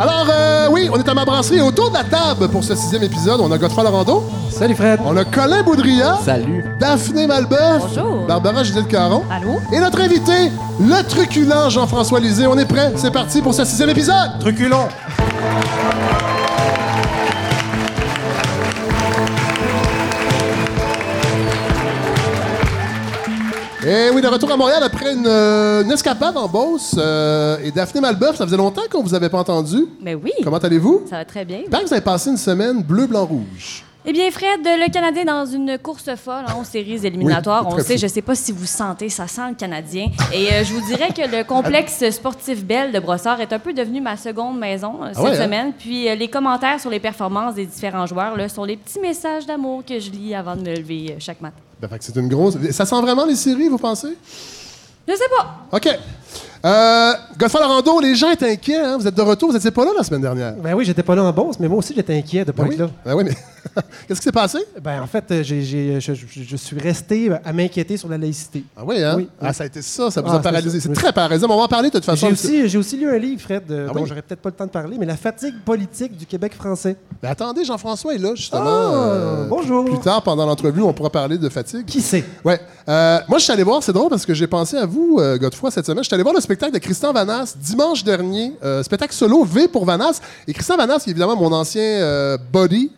Alors, euh, oui, on est à ma brasserie. Autour de la table pour ce sixième épisode, on a Godefroy Laurando, Salut Fred. on a Colin Boudria, Salut. Daphné Malbeuf, Bonjour. Barbara Gisèle Caron, Allô? et notre invité, le truculent Jean-François Lisée. On est prêt? C'est parti pour ce sixième épisode! Truculon. Et oui, de retour à Montréal après une, euh, une escapade en Beauce. euh, et Daphné Malbeuf, ça faisait longtemps qu'on vous avait pas entendu. Mais oui. Comment allez-vous? Ça va très bien. J'espère que vous avez passé une semaine bleu, blanc, rouge. Eh bien, Fred, le Canadien dans une course folle en séries éliminatoires. Oui, on sait, fou. je sais pas si vous sentez, ça sent le Canadien. Et euh, je vous dirais que le complexe sportif Belle de Brossard est un peu devenu ma seconde maison euh, cette ouais, hein? semaine. Puis euh, les commentaires sur les performances des différents joueurs là, sont les petits messages d'amour que je lis avant de me lever euh, chaque matin. Ben, fait que c'est une grosse. Ça sent vraiment les séries, vous pensez? Je sais pas. OK. Euh, Laurando, les gens étaient inquiets. Hein? Vous êtes de retour, vous n'étiez pas là la semaine dernière. Ben oui, j'étais pas là en Beauce, mais moi aussi j'étais inquiet de pas Ben être oui. là. Ben oui, mais qu'est-ce qui s'est passé? Ben en fait, euh, j'ai- je, je- je suis resté à m'inquiéter sur la laïcité. Ah oui, hein? Oui, Ah, oui. ça a été ça, ça vous Ah, a paralysé. c'est très paralysant. mais On va en parler de toute façon. J'ai aussi, j'ai aussi lu un livre, Fred, euh, Ah dont oui? j'aurais peut-être pas le temps de parler, mais La fatigue politique du Québec français. Mais attendez, Jean-François est là, justement. Ah, bonjour. Plus tard, pendant l'entrevue, on pourra parler de fatigue. Qui sait? Ouais. Euh, moi, je suis allé voir, c'est drôle parce que j'ai pensé à vous, euh, Godefroy, cette semaine. Je suis allé voir le spectacle de Christian Vanas dimanche dernier. euh, spectacle solo V pour Vanas. Et Christian Vanas, qui est évidemment mon ancien euh, buddy,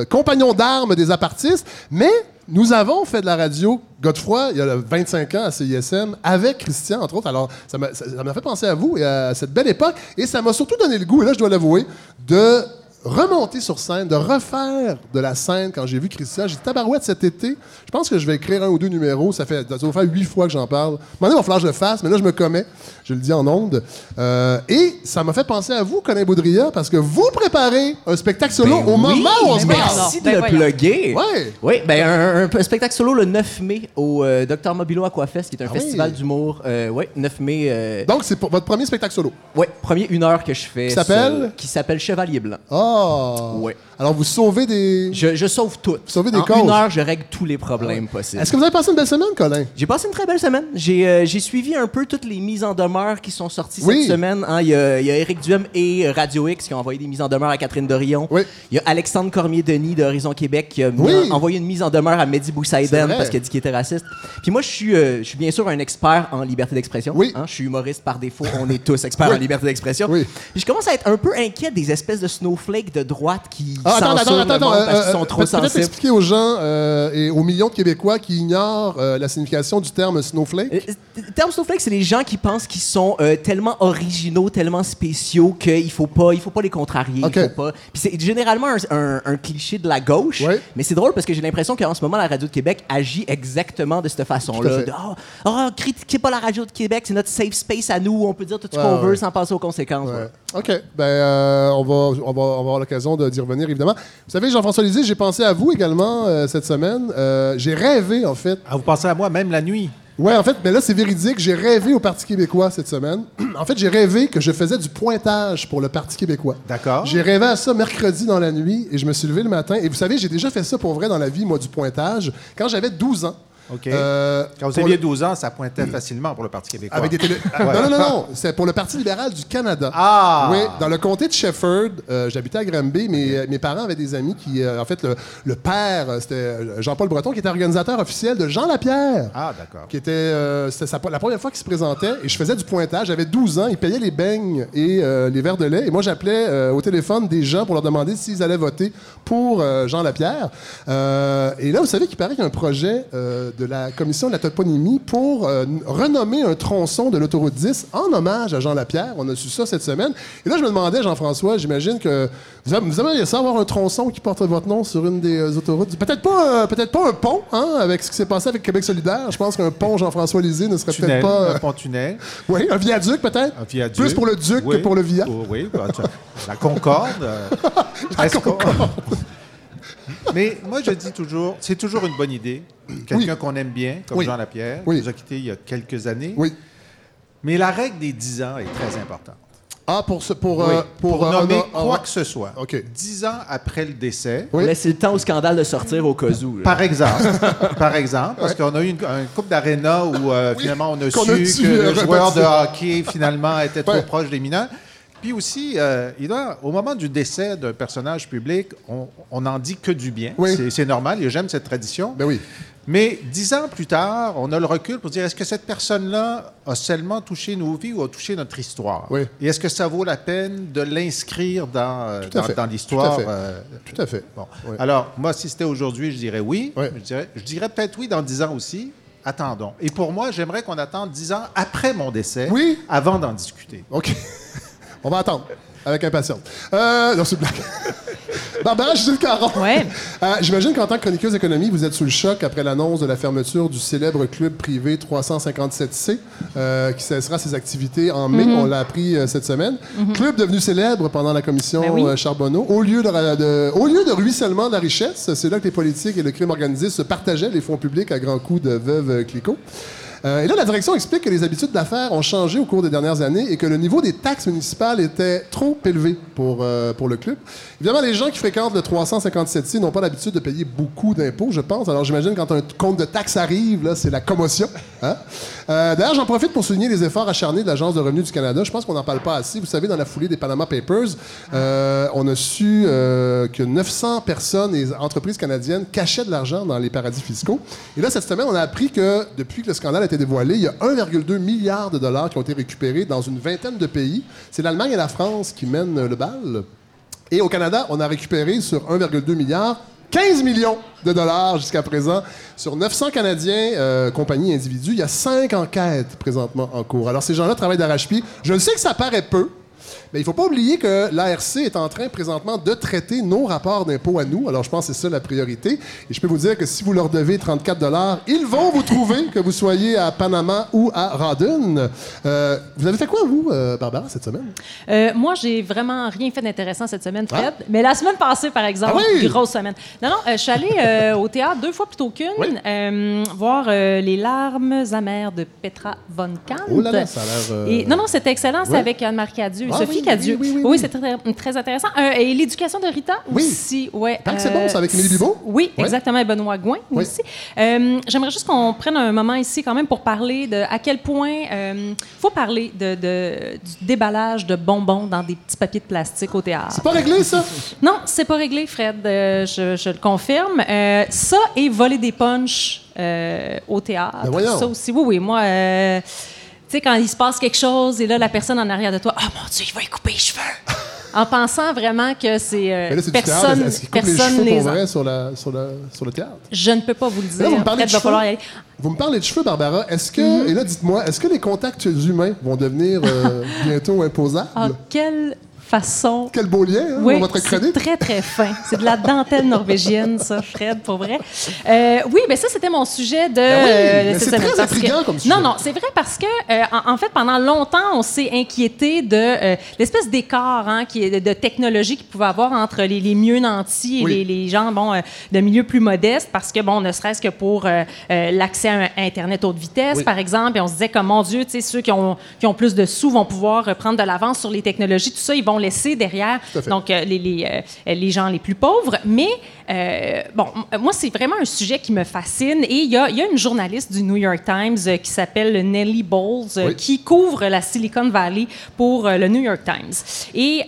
euh, compagnon d'armes des apartistes. Mais nous avons fait de la radio, Godefroy, il y a 25 ans à CISM, avec Christian, entre autres. Alors, ça m'a fait penser à vous et à cette belle époque. Et ça m'a surtout donné le goût, et là, je dois l'avouer, de remonter sur scène, de refaire de la scène quand j'ai vu Christian. J'ai dit tabarouette cet été. Je pense que je vais écrire un ou deux numéros. Ça fait ça huit fois que j'en parle. Donné, il va falloir que je le fasse, mais là, je me commets. Je le dis en ondes. Euh, et ça m'a fait penser à vous, Colin Baudrillard, parce que vous préparez un spectacle solo Ben au oui, moment où on se donc. Merci de Ben le plugger. Ouais. Oui, ben un, un spectacle solo le 9 mai au euh, Dr Mobilo Aquafest, qui est un Ah oui. festival d'humour. Euh, oui, 9 mai. euh, Donc, c'est pour votre premier spectacle solo? ouais, premier une heure que je fais. Qui s'appelle? Qui s'appelle Chevalier Blanc. Ah! Ouais. Alors, vous sauvez des. Je, je sauve tout. Sauvez des en causes. une heure, je règle tous les problèmes possibles. Est-ce que vous avez passé une belle semaine, Colin? J'ai passé une très belle semaine. J'ai euh, j'ai suivi un peu toutes les mises en demeure qui sont sorties Oui. cette semaine. hein. Il y, a, il y a Éric Duhem et euh, Radio X qui ont envoyé des mises en demeure à Catherine Dorion. Oui. Il y a Alexandre Cormier-Denis de Horizon Québec qui a mis Oui. en- envoyé une mise en demeure à Mehdi Boussaïden parce qu'il a dit qu'il était raciste. Puis moi, je suis, euh, je suis bien sûr un expert en liberté d'expression. Oui. Hein, Je suis humoriste par défaut. On est tous experts en liberté d'expression. Je commence à être un peu inquiet des espèces de snowflakes de droite qui Ah, attends, censurent attends, le attends, parce euh, qu'ils sont euh, trop peut- Peut-être sensibles. expliquer aux gens et aux millions de Québécois qui ignorent la signification du terme snowflake? Le terme snowflake, c'est les gens qui pensent qu'ils sont euh, tellement originaux, tellement spéciaux qu'il faut pas, il faut pas les contrarier. Il faut pas. Puis c'est généralement un, un- un cliché de la gauche. Ouais. Mais c'est drôle parce que j'ai l'impression qu'en ce moment la radio de Québec agit exactement de cette façon-là. oh, oh, critiquez pas la radio de Québec, c'est notre safe space à nous. où On peut dire tout ce Ouais, qu'on ouais. veut sans penser aux conséquences. Ouais. ouais. OK. Ben, euh, on, va, on, va, on va avoir l'occasion de- d'y revenir, évidemment. Vous savez, Jean-François Lisée, j'ai pensé à vous également euh, cette semaine. Euh, j'ai rêvé, en fait. Ah, vous pensez à moi, même la nuit? Ouais, en fait, mais là, c'est véridique. J'ai rêvé au Parti québécois cette semaine. en fait, j'ai rêvé que je faisais du pointage pour le Parti québécois. D'accord. J'ai rêvé à ça mercredi dans la nuit et je me suis levé le matin. Et vous savez, j'ai déjà fait ça pour vrai dans la vie, moi, du pointage, quand j'avais 12 ans. Euh, Quand vous aviez le- 12 ans, ça pointait facilement pour le Parti québécois. Avec des télé... Non, non, non, non. C'est pour le Parti libéral du Canada. Ah! Oui, dans le comté de Shefford, euh, j'habitais à Granby, mais euh, mes parents avaient des amis qui, euh, en fait, le, le père, c'était Jean-Paul Breton, qui était organisateur officiel de Jean Lapierre. Ah, d'accord. Qui était, c'était sa- la première fois qu'il se présentait et je faisais du pointage. J'avais 12 ans, il payait les beignes et les verres de lait. Et moi, j'appelais au téléphone des gens pour leur demander s'ils allaient voter pour Jean Lapierre. Et là, vous savez qu'il paraît qu'il y a un projet de la commission de la toponymie pour euh, renommer un tronçon de l'autoroute 10 en hommage à Jean Lapierre. On a su ça cette semaine. Et là, je me demandais, Jean-François, j'imagine que vous, vous aimeriez ça avoir un tronçon qui porte votre nom sur une des euh, autoroutes? Peut-être pas, euh, peut-être pas un pont, hein, avec ce qui s'est passé avec Québec solidaire. Je pense qu'un pont Jean-François Lisée ne serait peut-être pas. un pont-tunnel, oui, un viaduc peut-être? un viaduc. Plus pour le duc Oui. que pour le via. Oh, oui, bah, tu- la Concorde. Mais moi, je dis toujours, c'est toujours une bonne idée. Quelqu'un qu'on aime bien, comme Oui. Jean Lapierre, qui nous a quittés il y a quelques années. Oui. Mais la règle des 10 ans est très importante. Ah, pour ce, pour, Oui. euh, pour, euh, nommer quoi honor- que ce soit. OK. 10 ans après le décès, Oui. Laissez le temps au scandale de sortir au cas où. là. Par exemple, par exemple, parce qu'on a eu une, un couple d'aréna où euh, finalement on a Qu'on su a que le joueur de hockey finalement était trop proche des mineurs. Puis aussi, euh, il doit, au moment du décès d'un personnage public, on, n'en dit que du bien. Oui. C'est- normal, et j'aime cette tradition. Ben oui. Mais dix ans plus tard, on a le recul pour dire est-ce que cette personne-là a seulement touché nos vies ou a touché notre histoire? Oui. Et est-ce que ça vaut la peine de l'inscrire dans, euh, dans, dans l'histoire Tout à fait. euh, Tout à fait. Bon. Alors, moi, si c'était aujourd'hui, je dirais oui. Je dirais, je dirais peut-être oui dans dix ans aussi. Attendons. Et pour moi, j'aimerais qu'on attende dix ans après mon décès avant d'en discuter. OK. On va attendre. Avec impatience. Euh, non, c'est une blague. Barbara Gilles Caron. Ouais. Euh, J'imagine qu'en tant que chroniqueuse économie, vous êtes sous le choc après l'annonce de la fermeture du célèbre club privé 357C, euh, qui cessera ses activités en mai. On l'a appris euh, cette semaine. Club devenu célèbre pendant la commission Ben oui. euh, Charbonneau. Au lieu de, ra- de- au lieu de ruissellement de la richesse, c'est là que les politiques et le crime organisé se partageaient les fonds publics à grands coups de veuve Clicquot. Euh, et là, la direction explique que les habitudes d'affaires ont changé au cours des dernières années et que le niveau des taxes municipales était trop élevé pour, euh, pour le club. Évidemment, les gens qui fréquentent le 357C n'ont pas l'habitude de payer beaucoup d'impôts, je pense. Alors, j'imagine quand un compte de taxes arrive, là, c'est la commotion. hein? Euh, D'ailleurs, j'en profite pour souligner les efforts acharnés de l'Agence de revenus du Canada. Je pense qu'on n'en parle pas assez. Vous savez, dans la foulée des Panama Papers, on a su que 900 personnes et entreprises canadiennes cachaient de l'argent dans les paradis fiscaux. Et là, cette semaine, on a appris que depuis que le scandale dévoilé, il y a 1,2 milliard de dollars qui ont été récupérés dans une vingtaine de pays. C'est l'Allemagne et la France qui mènent le bal. Et au Canada, on a récupéré sur 1,2 milliard 15 millions de dollars jusqu'à présent sur 900 Canadiens, euh, compagnies individus. Il y a cinq enquêtes présentement en cours. Alors, ces gens-là travaillent d'arrache-pied. Je sais que ça paraît peu, mais il ne faut pas oublier que l'ARC est en train présentement de traiter nos rapports d'impôts à nous. Alors, je pense que c'est ça la priorité. Et je peux vous dire que si vous leur devez 34 ils vont vous trouver, que vous soyez à Panama ou à Rawdon. Euh, vous avez fait quoi, vous, euh, Barbara, cette semaine? Euh, moi, j'ai vraiment rien fait d'intéressant cette semaine, Fred. Mais la semaine passée, par exemple, Ah oui? grosse semaine. Non, non, euh, je suis allée au théâtre deux fois plutôt qu'une, Oui. voir Les larmes amères de Petra von Kant. Oh là là, ça a l'air, Et, non, non, c'était excellent. C'est Ouais. avec Anne-Marie Cadieux, Ah Sophie oui, Cadieux. oui, oui, c'est très, très intéressant. Euh, et l'éducation de Rita Oui. aussi. Ouais, Paraît que c'est bon, c'est avec Émilie Bibeau? Oui, exactement, et Benoît Gouin Oui. aussi. Euh, J'aimerais juste qu'on prenne un moment ici quand même pour parler de à quel point il faut parler de, de- du déballage de bonbons dans des petits papiers de plastique au théâtre. C'est pas réglé, ça? Non, c'est pas réglé, Fred. euh, je, je le confirme. Euh, ça et voler des punchs euh, au théâtre. Ben ça aussi, oui, oui. Moi, euh, tu sais, quand il se passe quelque chose et là, la personne en arrière de toi, oh mon Dieu, il va y couper les cheveux. en pensant vraiment que c'est euh, Mais là, c'est du théâtre. personne, Est-ce qu'ils coupent les cheveux les pour vrai sur, la, sur, la, sur le théâtre? Je ne peux pas vous le dire. Là, vous me parlez de va cheveux. falloir y aller. Vous me parlez de cheveux, Barbara. Est-ce que, Mm-hmm. et là, dites-moi, est-ce que les contacts humains vont devenir euh, bientôt imposables? Ah, quelle façon Quel beau lien, hein, Oui, dans votre c'est chronique. très, très fin. C'est de la dentelle norvégienne, ça, Fred, pour vrai. Euh, oui, mais ça, c'était mon sujet de Ben oui, euh, c'est très Parce que- intriguant comme sujet. Non, non, c'est vrai parce que, euh, en, en fait, pendant longtemps, on s'est inquiété de l'espèce d'écart hein, qui est de, de technologie qu'il pouvait avoir entre les, les mieux nantis et Oui. les, les gens bon, de milieu plus modeste, parce que, bon, ne serait-ce que pour l'accès à Internet haute vitesse, Oui. par exemple, et on se disait comme, mon Dieu, tu sais, ceux qui ont, qui ont plus de sous vont pouvoir prendre de l'avance sur les technologies, tout ça, ils vont laisser derrière donc euh, les, les, euh, les gens les plus pauvres. Mais, euh, bon, moi, c'est vraiment un sujet qui me fascine. Et il y a, il y a une journaliste du New York Times euh, qui s'appelle Nellie Bowles, euh, Oui. qui couvre la Silicon Valley pour le New York Times. Et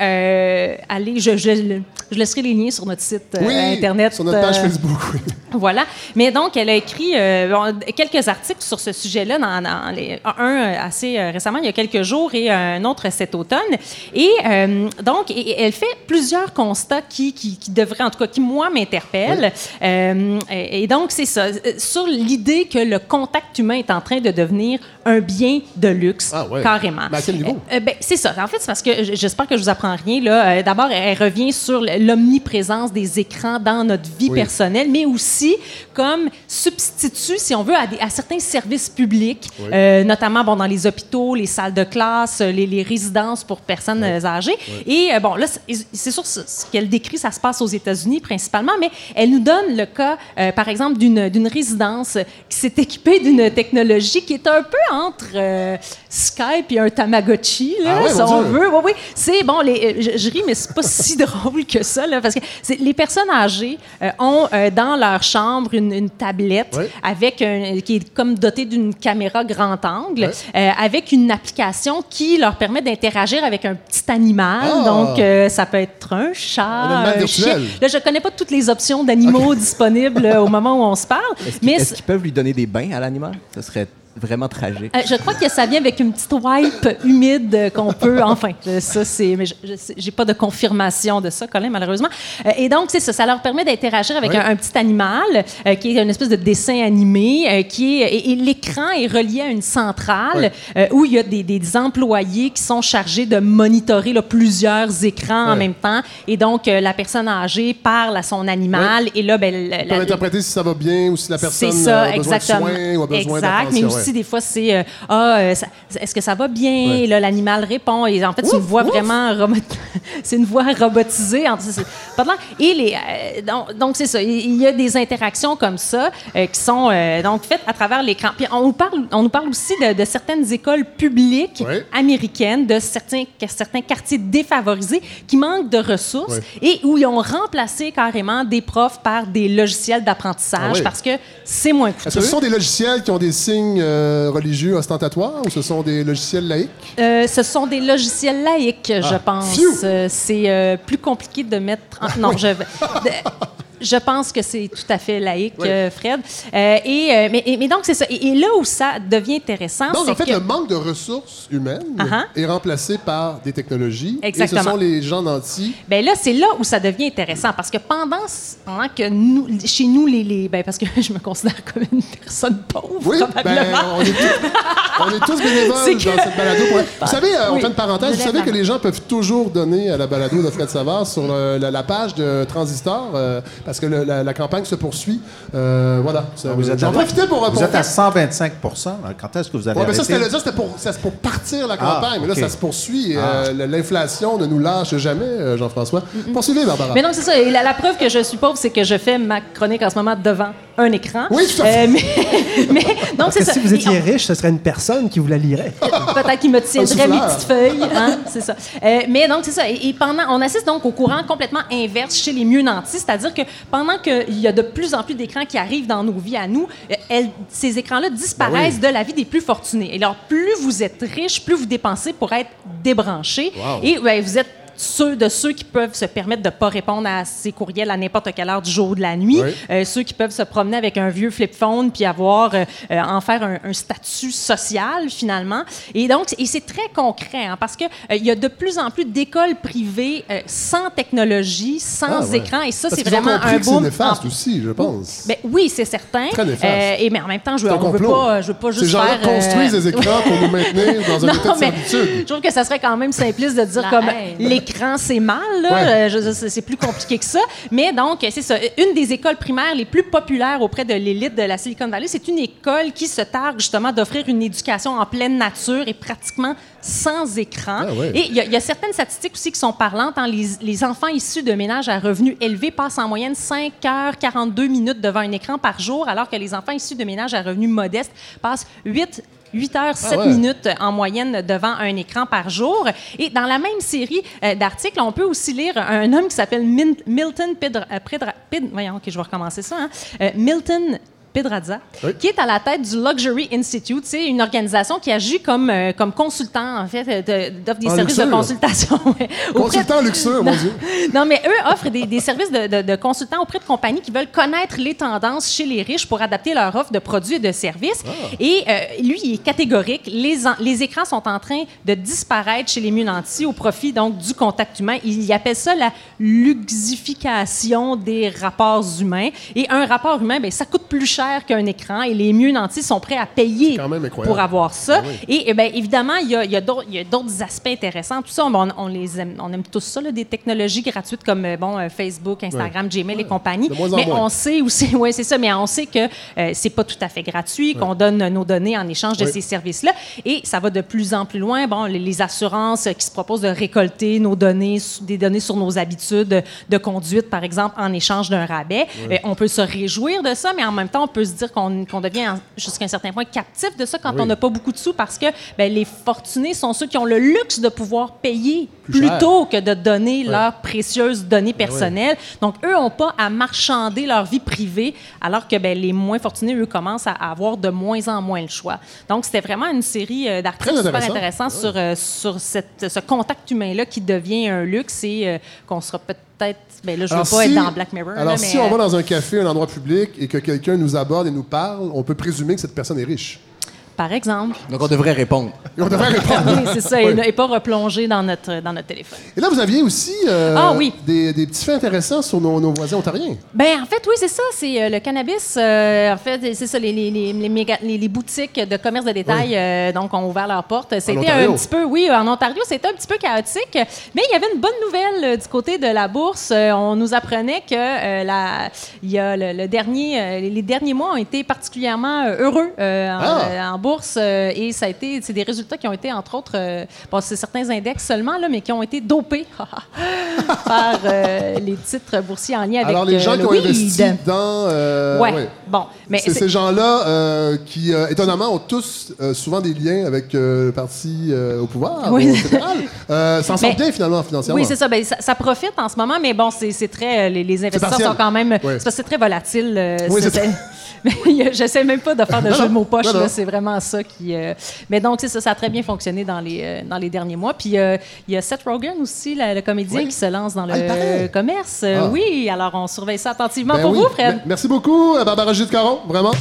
allez, je, je, je laisserai les liens sur notre site Oui, Internet. sur notre page Facebook, oui. voilà. Mais donc, elle a écrit quelques articles sur ce sujet-là, dans, dans les- un assez récemment, il y a quelques jours, et un autre cet automne. Et donc, et- et elle fait plusieurs constats qui, qui, qui devraient, en tout cas, qui, moi, m'interpellent. Euh, et, donc, c'est ça. euh, Sur l'idée que le contact humain est en train de devenir un bien de luxe, Ah ouais. carrément. À quel niveau? Euh, ben, c'est ça. En fait, c'est parce que j'espère que je vous apprends rien. Là. Euh, D'abord, elle revient sur l'omniprésence des écrans dans notre vie Oui. personnelle, mais aussi comme substitut, si on veut, à, des- à certains services publics, Oui. euh, notamment bon, dans les hôpitaux, les salles de classe, euh, les, les résidences pour personnes euh, âgées. Et euh, bon, là, c'est sûr, ce qu'elle décrit, ça se passe aux États-Unis principalement, mais elle nous donne le cas, euh, par exemple, d'une résidence qui s'est équipée d'une technologie qui est un peu entre euh, Skype et un Tamagotchi, là, Ah si on Dieu. veut. Oui, oui. C'est bon, les, euh, je, je ris, mais c'est pas si drôle que ça, là, parce que les personnes âgées euh, ont dans leur chambre une, une tablette avec un- qui est comme dotée d'une caméra grand angle, avec une application qui leur permet d'interagir avec un petit animal. Ah. Donc, ça peut être un chat, Un animal un virtuel. chien. Là, je connais pas toutes les options d'animaux disponibles euh, au moment où on se parle, Est-ce qu'ils peuvent lui donner des bains à l'animal? Ce serait vraiment tragique. euh, je crois que ça vient avec une petite wipe humide qu'on peut. Enfin, ça, c'est. Mais j'ai pas de confirmation de ça, Colin, malheureusement. Euh, et donc, c'est ça. Ça leur permet d'interagir avec Oui. un, un petit animal euh, qui est une espèce de dessin animé. qui est, et, et l'écran est relié à une centrale où il y a des, des employés qui sont chargés de monitorer là, plusieurs écrans en même temps. Et donc, la personne âgée parle à son animal. Et là, ben, la- la- interpréter si ça va bien ou si la personne ça, a besoin exactement. de soins ou a besoin d'attention. Aussi des fois c'est euh, ah euh, ça- est-ce que ça va bien? Ouais. Et là l'animal répond et en fait c'est une Ouf, voix ouf. vraiment robot- c'est une voix robotisée en- c'est- c'est pas de l'air. et les euh, donc donc c'est ça il y a des interactions comme ça euh, qui sont euh, donc faites à travers l'écran puis on nous parle on nous parle aussi de, de certaines écoles publiques Ouais. américaines de certains que certains quartiers défavorisés qui manquent de ressources et où ils ont remplacé carrément des profs par des logiciels d'apprentissage Ah parce que c'est moins Est-ce que coûteux. ce sont des logiciels qui ont des signes euh, religieux ostentatoires ou ce sont des logiciels laïques? Euh, ce sont des logiciels laïques, je Ah, pense. Euh, c'est euh, plus compliqué de mettre. en- Non, je. Je pense que c'est tout à fait laïque, Oui. euh, Fred. Euh, et, euh, mais, et- mais donc, c'est ça. Et, et là où ça devient intéressant, Donc, c'est en fait, que... le manque de ressources humaines Uh-huh. est remplacé par des technologies. Et Exactement. ce sont les gens nantis. Ben là, c'est là où ça devient intéressant parce que pendant, pendant que nous, chez nous, les, les ben parce que je me considère comme une personne pauvre, Oui, ben, probablement. on, est tous, on est tous bénévoles dans cette balado. pour- Vous savez, on Oui. fait une parenthèse, vous savez que les gens peuvent toujours donner à la balado de Fred Savard sur le- la, la page de Transistor euh, parce que le- la, la campagne se poursuit. Euh, voilà. Ça- Ah, Vous êtes, J'en à, profitais pour... vous pour êtes à faire- 125% Quand est-ce que vous allez Ouais, mais ça, arrêter? c'était le- ça, c'était pour, pour partir la Ah, campagne. Mais là, ça se poursuit. Ah. euh, L'inflation ne nous lâche jamais, euh, Jean-François. Poursuivez, Barbara. Mais non, c'est ça. Et la, la preuve que je suis pauvre, c'est que je fais ma chronique en ce moment devant un écran. Oui, tout à fait. Euh, mais, mais- donc, c'est ça. si vous étiez riche, ce serait une personne qui vous la lirait. Peut-être qu'il me tiendrait mes petites feuilles, hein, c'est ça. Euh, mais donc, c'est ça. Et, et pendant, on assiste donc au courant complètement inverse chez les mieux nantis, c'est-à-dire que pendant qu'il y a de plus en plus d'écrans qui arrivent dans nos vies à nous, euh, elles- ces écrans-là disparaissent Ben de la vie des plus fortunés. Et alors, plus vous êtes riche, plus vous dépensez pour être débranché. Et ben, vous êtes ceux de ceux qui peuvent se permettre de ne pas répondre à ces courriels à n'importe quelle heure du jour ou de la nuit, Oui. euh, ceux qui peuvent se promener avec un vieux flip phone puis avoir euh, euh, en faire un, un statut social finalement. Et donc et c'est très concret hein, parce que euh, il y a de plus en plus d'écoles privées euh, sans technologie, sans Ah, ouais. écran et ça c'est vraiment un que c'est boom. néfaste en- aussi, je pense. Ben, oui, c'est certain. Très néfaste. Euh, et mais en même temps, je, on veut complot. pas, je veux pas juste Ces gens-là euh, construisent des écrans pour nous maintenir dans un non, état de mais je trouve que ça serait quand même simpliste de dire La comme haine. C'est mal. Ouais. Euh, c'est c'est plus compliqué que ça. Mais donc, c'est ça. Une des écoles primaires les plus populaires auprès de l'élite de la Silicon Valley, c'est une école qui se targue justement d'offrir une éducation en pleine nature et pratiquement sans écran. Ah ouais. Et il y, a- il y a certaines statistiques aussi qui sont parlantes. hein. Les, les enfants issus de ménages à revenus élevés passent en moyenne 5 heures 42 minutes devant un écran par jour, alors que les enfants issus de ménages à revenus modestes passent 8 8 heures 7 Ah ouais. minutes en moyenne devant un écran par jour. Et dans la même série euh, d'articles, on peut aussi lire un homme qui s'appelle Milton Pedra, Pedra- Ped- voyons, ok, je vais recommencer ça. hein. Euh, Milton Pedraza, Oui. qui est à la tête du Luxury Institute. C'est une organisation qui agit comme, euh, comme consultant, en fait, euh, de- d'offre des En services de consultation. auprès- Consultant luxueux, mon Dieu. non, mais eux offrent des, des services de, de- de consultants auprès de compagnies qui veulent connaître les tendances chez les riches pour adapter leur offre de produits et de services. Et euh, lui, il est catégorique. Les, en- les écrans sont en train de disparaître chez les mieux nantis au profit donc du contact humain. Il appelle ça la luxification des rapports humains. Et un rapport humain, ben, ça coûte plus cher cher qu'un écran et les mieux nantis sont prêts à payer pour avoir ça. Ben oui. Et eh ben, évidemment, il y a, il y a d'autres aspects intéressants. Tout ça, on, on les aime, on aime tous ça, là, des technologies gratuites comme euh, bon, euh, Facebook, Instagram, Gmail et compagnie. Mais moins. on sait aussi, oui, c'est ça, mais on sait que euh, c'est pas tout à fait gratuit, qu'on donne nos données en échange de ces services-là. Et ça va de plus en plus loin. Bon, les, les assurances qui se proposent de récolter nos données, des données sur nos habitudes de conduite, par exemple, en échange d'un rabais. Euh, on peut se réjouir de ça, mais en même temps, peut se dire qu'on devient en- jusqu'à un certain point captif de ça quand Oui. on n'a pas beaucoup de sous parce que ben, les fortunés sont ceux qui ont le luxe de pouvoir payer Plus cher. plutôt que de donner leurs précieuses données personnelles. Donc, eux n'ont pas à marchander leur vie privée, alors que ben, les moins fortunés, eux, commencent à avoir de moins en moins le choix. Donc, c'était vraiment une série euh, d'articles super intéressant. intéressants sur, euh, sur cette- ce contact humain-là qui devient un luxe et euh, qu'on sera peut-être... Ben là, je veux Alors, pas si- être dans Black Mirror. Alors, là, si on euh, va dans un café, un endroit public, et que quelqu'un nous aborde et nous parle, on peut présumer que cette personne est riche. Par exemple. Donc, on devrait répondre. Et on devrait répondre. Oui, c'est ça, et, Ouais. ne- et pas replonger dans notre, dans notre téléphone. Et là, vous aviez aussi euh, Ah oui. des, des petits faits intéressants sur nos, nos voisins ontariens. Ben en fait, oui, c'est ça. C'est euh, le cannabis. euh, en fait, c'est ça. Les, les, les, les méga- les- les boutiques de commerce de détail, euh, donc, ont ouvert leurs portes. C'était un petit peu, oui, en Ontario, c'était un petit peu chaotique. Mais il y avait une bonne nouvelle euh, du côté de la bourse. Euh, on nous apprenait que euh, la, il y a le, le dernier, euh, les les derniers mois ont été particulièrement euh, heureux euh, en, Ah. euh, en bourse. Euh, et ça a été, c'est des résultats qui ont été, entre autres, euh, bon, c'est certains index seulement, là, mais qui ont été dopés par euh, les titres boursiers en lien avec Alors, les euh, gens le qui ont weed. investi dans. euh, ouais. ouais. Bon, mais C'est ces gens-là euh, qui, euh, étonnamment, ont tous euh, souvent des liens avec euh, le parti euh, au pouvoir, Oui. au fédéral. Euh, S'en sortent bien, finalement, financièrement. oui, c'est ça. Ben, ça. ça profite en ce moment, mais bon, c'est très. euh, Les, les investisseurs sont quand même. Ouais. C'est très volatile. euh, Oui, c'est- Mais J'essaie même pas de faire de Non, jeu de mots poche. C'est vraiment ça qui. euh, Mais donc, c'est ça. Ça a très bien fonctionné dans les, euh, dans les derniers mois. Puis, euh, il y a Seth Rogen aussi, la- le comédien, Oui. qui se lance dans Ah, le commerce. Ah. Oui, alors on surveille ça attentivement Ben pour oui. vous, Fred. Me- Merci beaucoup, Barbara Gilles Caron, vraiment.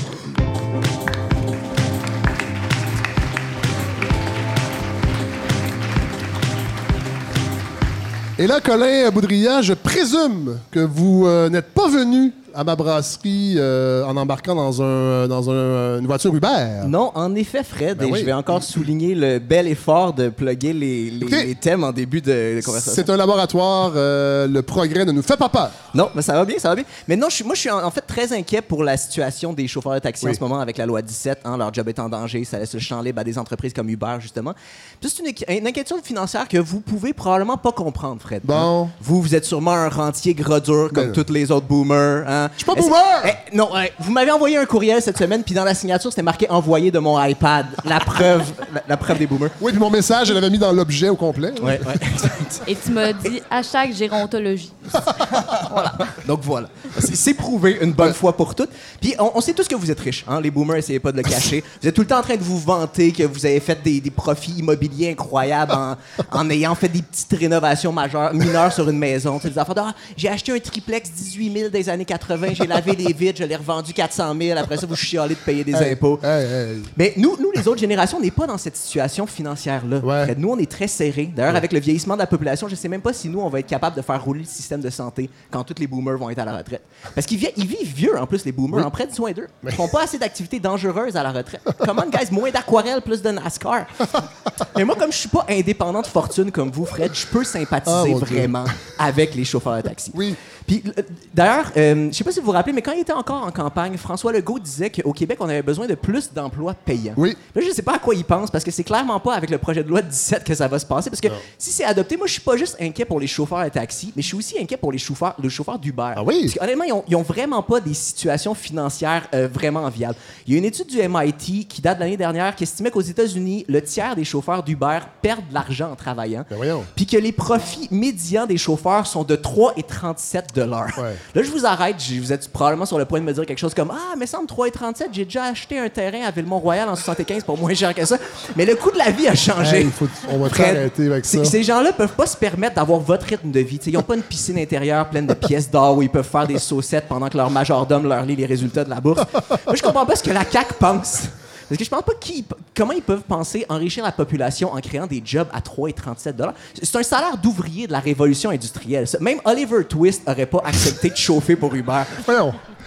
Et là, Colin Boudria, je présume que vous euh, n'êtes pas venu à ma brasserie euh, en embarquant dans, un, dans un- une voiture Uber. Non, en effet, Fred, Ben et oui. je vais encore souligner le bel effort de plugger les, les- Écoutez, les thèmes en début de conversation. C'est un laboratoire, euh, le progrès ne nous fait pas peur. Non, mais ça va bien, ça va bien. Mais non, je suis- moi, je suis en, en fait très inquiet pour la situation des chauffeurs de taxi Oui. en ce moment avec la loi 17. hein, leur job est en danger, ça laisse le champ libre à des entreprises comme Uber, justement. C'est une, inqui- une inquiétude financière que vous pouvez probablement pas comprendre, Fred. Bon. Hein? Vous, vous êtes sûrement un rentier gras dur comme Ben, tous les autres boomers. Hein? Je suis pas boomer! Eh, non, vous m'avez envoyé un courriel cette semaine, puis dans la signature, c'était marqué envoyé de mon iPad. La preuve, la, la preuve des boomers. Oui, puis mon message, je l'avais mis dans l'objet au complet. Ouais, ouais, exact. Et tu m'as dit hashtag gérontologie. Donc voilà. C'est c'est prouvé une bonne fois pour toutes. Puis on, on sait tous que vous êtes riches. Hein? Les boomers, essayez pas de le cacher. Vous êtes tout le temps en train de vous vanter que vous avez fait des, des profits immobiliers incroyables en, en ayant fait des petites rénovations majeures, mineures sur une maison. Tu sais, des affaires de, Ah, j'ai acheté un triplex 18 000 des années 80, j'ai lavé les vitres, je l'ai revendu 400 000. Après ça, vous chialez de payer des Hey, impôts. hey, hey. Mais nous, nous, les autres générations, on n'est pas dans cette situation financière-là. Ouais. Nous, on est très serrés. D'ailleurs, avec le vieillissement de la population, je ne sais même pas si nous, on va être capable de faire rouler le système de santé quand tous les boomers vont être à la retraite. Parce qu'ils vi- ils vivent vieux, en plus, les boomers. Oui. En près de soin d'eux. Ils font pas assez d'activités dangereuses à la retraite. Comment, guys? Moins d'aquarelle, plus de NASCAR. Mais moi, comme je suis pas indépendant de fortune comme vous, Fred, je peux sympathiser Ah, Dieu. vraiment avec les chauffeurs de taxi. Oui. Puis, euh, d'ailleurs, euh, sais pas si vous vous rappelez, mais quand il était encore en campagne, François Legault disait qu'au Québec, on avait besoin de plus d'emplois payants. Oui. Là, je sais pas à quoi il pense, parce que c'est clairement pas avec le projet de loi 17 que ça va se passer. Parce que si c'est adopté, moi, je suis pas juste inquiet pour les chauffeurs de taxi, mais je suis aussi inquiet pour les chauffeurs, les chauffeurs d'Uber. Ah oui? Parce qu'honnêtement, ils ont, ils ont vraiment pas des situations financières euh, vraiment viables. Il y a une étude du MIT qui date de l'année dernière qui estimait qu'aux États-Unis, le tiers des chauffeurs d'Uber perdent de l'argent en travaillant. Ben. Puis que les profits médians des chauffeurs sont de 3 et 37 dollars. Ouais. Là, je vous arrête. Vous êtes probablement sur le point de me dire quelque chose comme Ah, mais ça me 3 et 37, j'ai déjà acheté un terrain à Villemont-Royal en 75 pour moins cher que ça. Mais le coût de la vie a changé. Hey, faut- on va Fred, t'arrêter avec ces- ça. Ces gens-là peuvent pas se permettre d'avoir votre rythme de vie. T'sais, ils n'ont pas une piscine intérieure pleine de pièces d'or où ils peuvent faire des saucettes pendant que leur majordome leur lit les résultats de la bourse. Moi, je comprends pas ce que la CAQ pense. Parce que je pense pas qui, comment ils peuvent penser enrichir la population en créant des jobs à 3 et 37 dollars. C'est un salaire d'ouvrier de la révolution industrielle. Même Oliver Twist aurait pas accepté de chauffer pour Uber.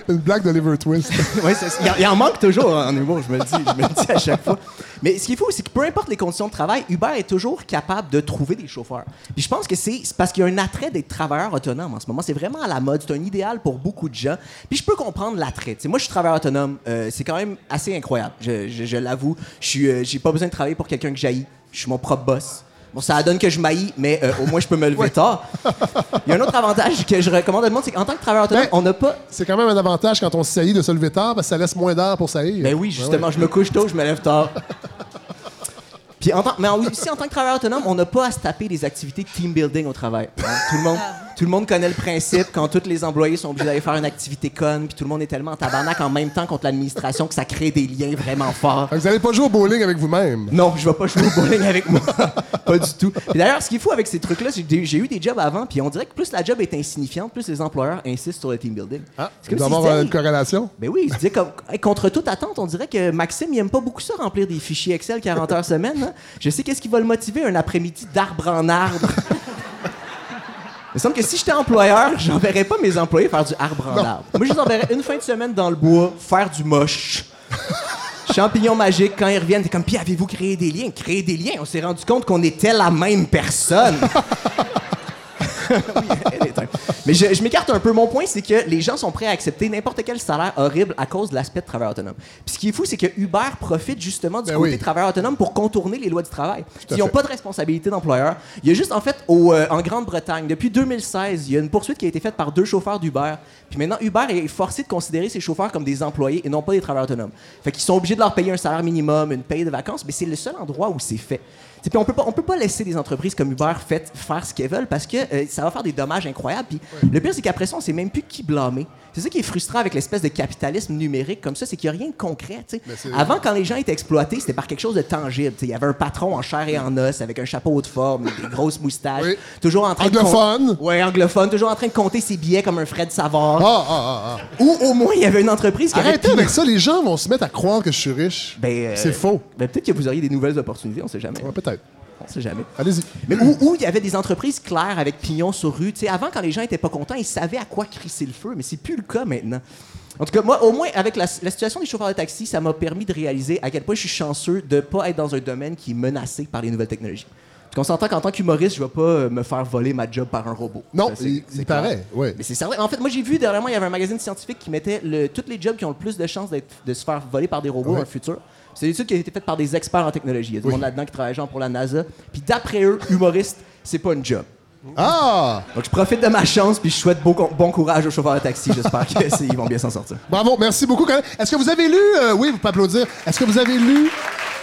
Une blague d'Oliver Twist. Il, il en manque toujours en humour, je me dis, je me le dis à chaque fois. Mais ce qui fou, c'est que peu importe les conditions de travail, Uber est toujours capable de trouver des chauffeurs. Puis je pense que c'est parce qu'il y a un attrait d'être travailleur autonome en ce moment. C'est vraiment à la mode, c'est un idéal pour beaucoup de gens. Puis je peux comprendre l'attrait. Moi, je suis travailleur autonome, euh, c'est quand même assez incroyable. Je, l'avoue, je suis, euh, pas besoin de travailler pour quelqu'un que j'haïs. Je suis mon propre boss. Bon, ça donne que je maillis, mais euh, au moins je peux me lever tard. Il y a un autre avantage que je recommande à tout le monde, c'est qu'en tant que travailleur autonome, Ben, on n'a pas C'est quand même un avantage quand on saillit de se lever tard parce que ça laisse moins d'heure pour saillir. Ben oui, justement, je me couche tôt, je me lève tard. Puis en tant, mais aussi, en tant que travailleur autonome, on n'a pas à se taper des activités de team building au travail. hein. Tout, le monde, tout le monde connaît le principe quand tous les employés sont obligés d'aller faire une activité conne, puis tout le monde est tellement en tabarnak en même temps contre l'administration que ça crée des liens vraiment forts. Vous n'allez pas jouer au bowling avec vous-même. Non, je vais pas jouer au bowling avec moi. pas du tout. D'ailleurs, ce qui est fou avec ces trucs-là, c'est que j'ai- eu des jobs avant, puis on dirait que plus la job est insignifiante, plus les employeurs insistent sur le team building. Ah, C'est comme disaient- une corrélation. ben oui, comme, hey, contre toute attente, on dirait que Maxime, il aime pas beaucoup ça, remplir des fichiers Excel 40 heures semaine. hein. Je sais qu'est-ce qui va le motiver, un après-midi d'arbre en arbre. Il me semble que si j'étais employeur, j'enverrais pas mes employés faire du arbre en arbre. Moi, je les enverrais une fin de semaine dans le bois, faire du moche. Champignon magique, quand ils reviennent, t'es comme, puis avez-vous créé des liens? Créer des liens, on s'est rendu compte qu'on était la même personne. Oui, Mais je, je m'écarte un peu. Mon point, c'est que les gens sont prêts à accepter n'importe quel salaire horrible à cause de l'aspect de travailleur autonome. Puis ce qui est fou, c'est que Uber profite justement du Ben côté oui. travailleur autonome pour contourner les lois du travail. Ils n'ont pas de responsabilité d'employeur. Il y a juste, en fait, au, euh, en Grande-Bretagne, depuis 2016, il y a une poursuite qui a été faite par deux chauffeurs d'Uber. Puis maintenant, Uber est forcé de considérer ces chauffeurs comme des employés et non pas des travailleurs autonomes. Fait qu'ils sont obligés de leur payer un salaire minimum, une paye de vacances, mais c'est le seul endroit où c'est fait. Puis on peut pas, on peut pas laisser des entreprises comme Uber fait- faire ce qu'elles veulent parce que euh, ça va faire des dommages incroyables. Puis le pire, c'est qu'après ça, on sait même plus qui blâmer. C'est ça qui est frustrant avec l'espèce de capitalisme numérique comme ça, c'est qu'il n'y a rien de concret. Avant, quand les gens étaient exploités, c'était par quelque chose de tangible. Il y avait un patron en chair et en os avec un chapeau de forme, des grosses moustaches, Oui. toujours en train de Anglophone. com- Ouais, anglophone, toujours en train de compter ses billets comme un Fred Savard. Ah, ah, ah. Ou au moins, il y avait une entreprise qui Arrêtez avec ça, les gens vont se mettre à croire que je suis riche. Ben, euh, C'est faux. Ben, peut-être que vous auriez des nouvelles opportunités, on sait jamais. Ouais, Peut-être. On sait jamais. Allez-y. Mais où, il y avait des entreprises claires avec pignon sur rue. Tu sais, avant, quand les gens étaient pas contents, ils savaient à quoi crisser le feu, mais c'est plus le cas maintenant. En tout cas, moi, au moins, avec la, la situation des chauffeurs de taxi, ça m'a permis de réaliser à quel point je suis chanceux de pas être dans un domaine qui est menacé par les nouvelles technologies. Parce qu'on s'entend qu'en tant qu'humoriste, je vais pas euh, me faire voler ma job par un robot. Non, Ça, c'est- il, c'est il clair. paraît, oui. Mais c'est certain. En fait, moi, j'ai vu dernièrement, il y avait un magazine scientifique qui mettait le, tous les jobs qui ont le plus de chances de se faire voler par des robots Ouais. dans le futur. C'est une étude qui a été faite par des experts en technologie. Il y a du Oui. monde là-dedans qui travaille genre pour la NASA. Puis d'après eux, humoriste, c'est pas une job. Ah! Donc je profite de ma chance puis je souhaite beau- bon courage aux chauffeurs de taxi. J'espère qu'ils vont bien s'en sortir. Bravo, merci beaucoup. Est-ce que vous avez lu, euh, oui, vous pouvez applaudir, est-ce que vous avez lu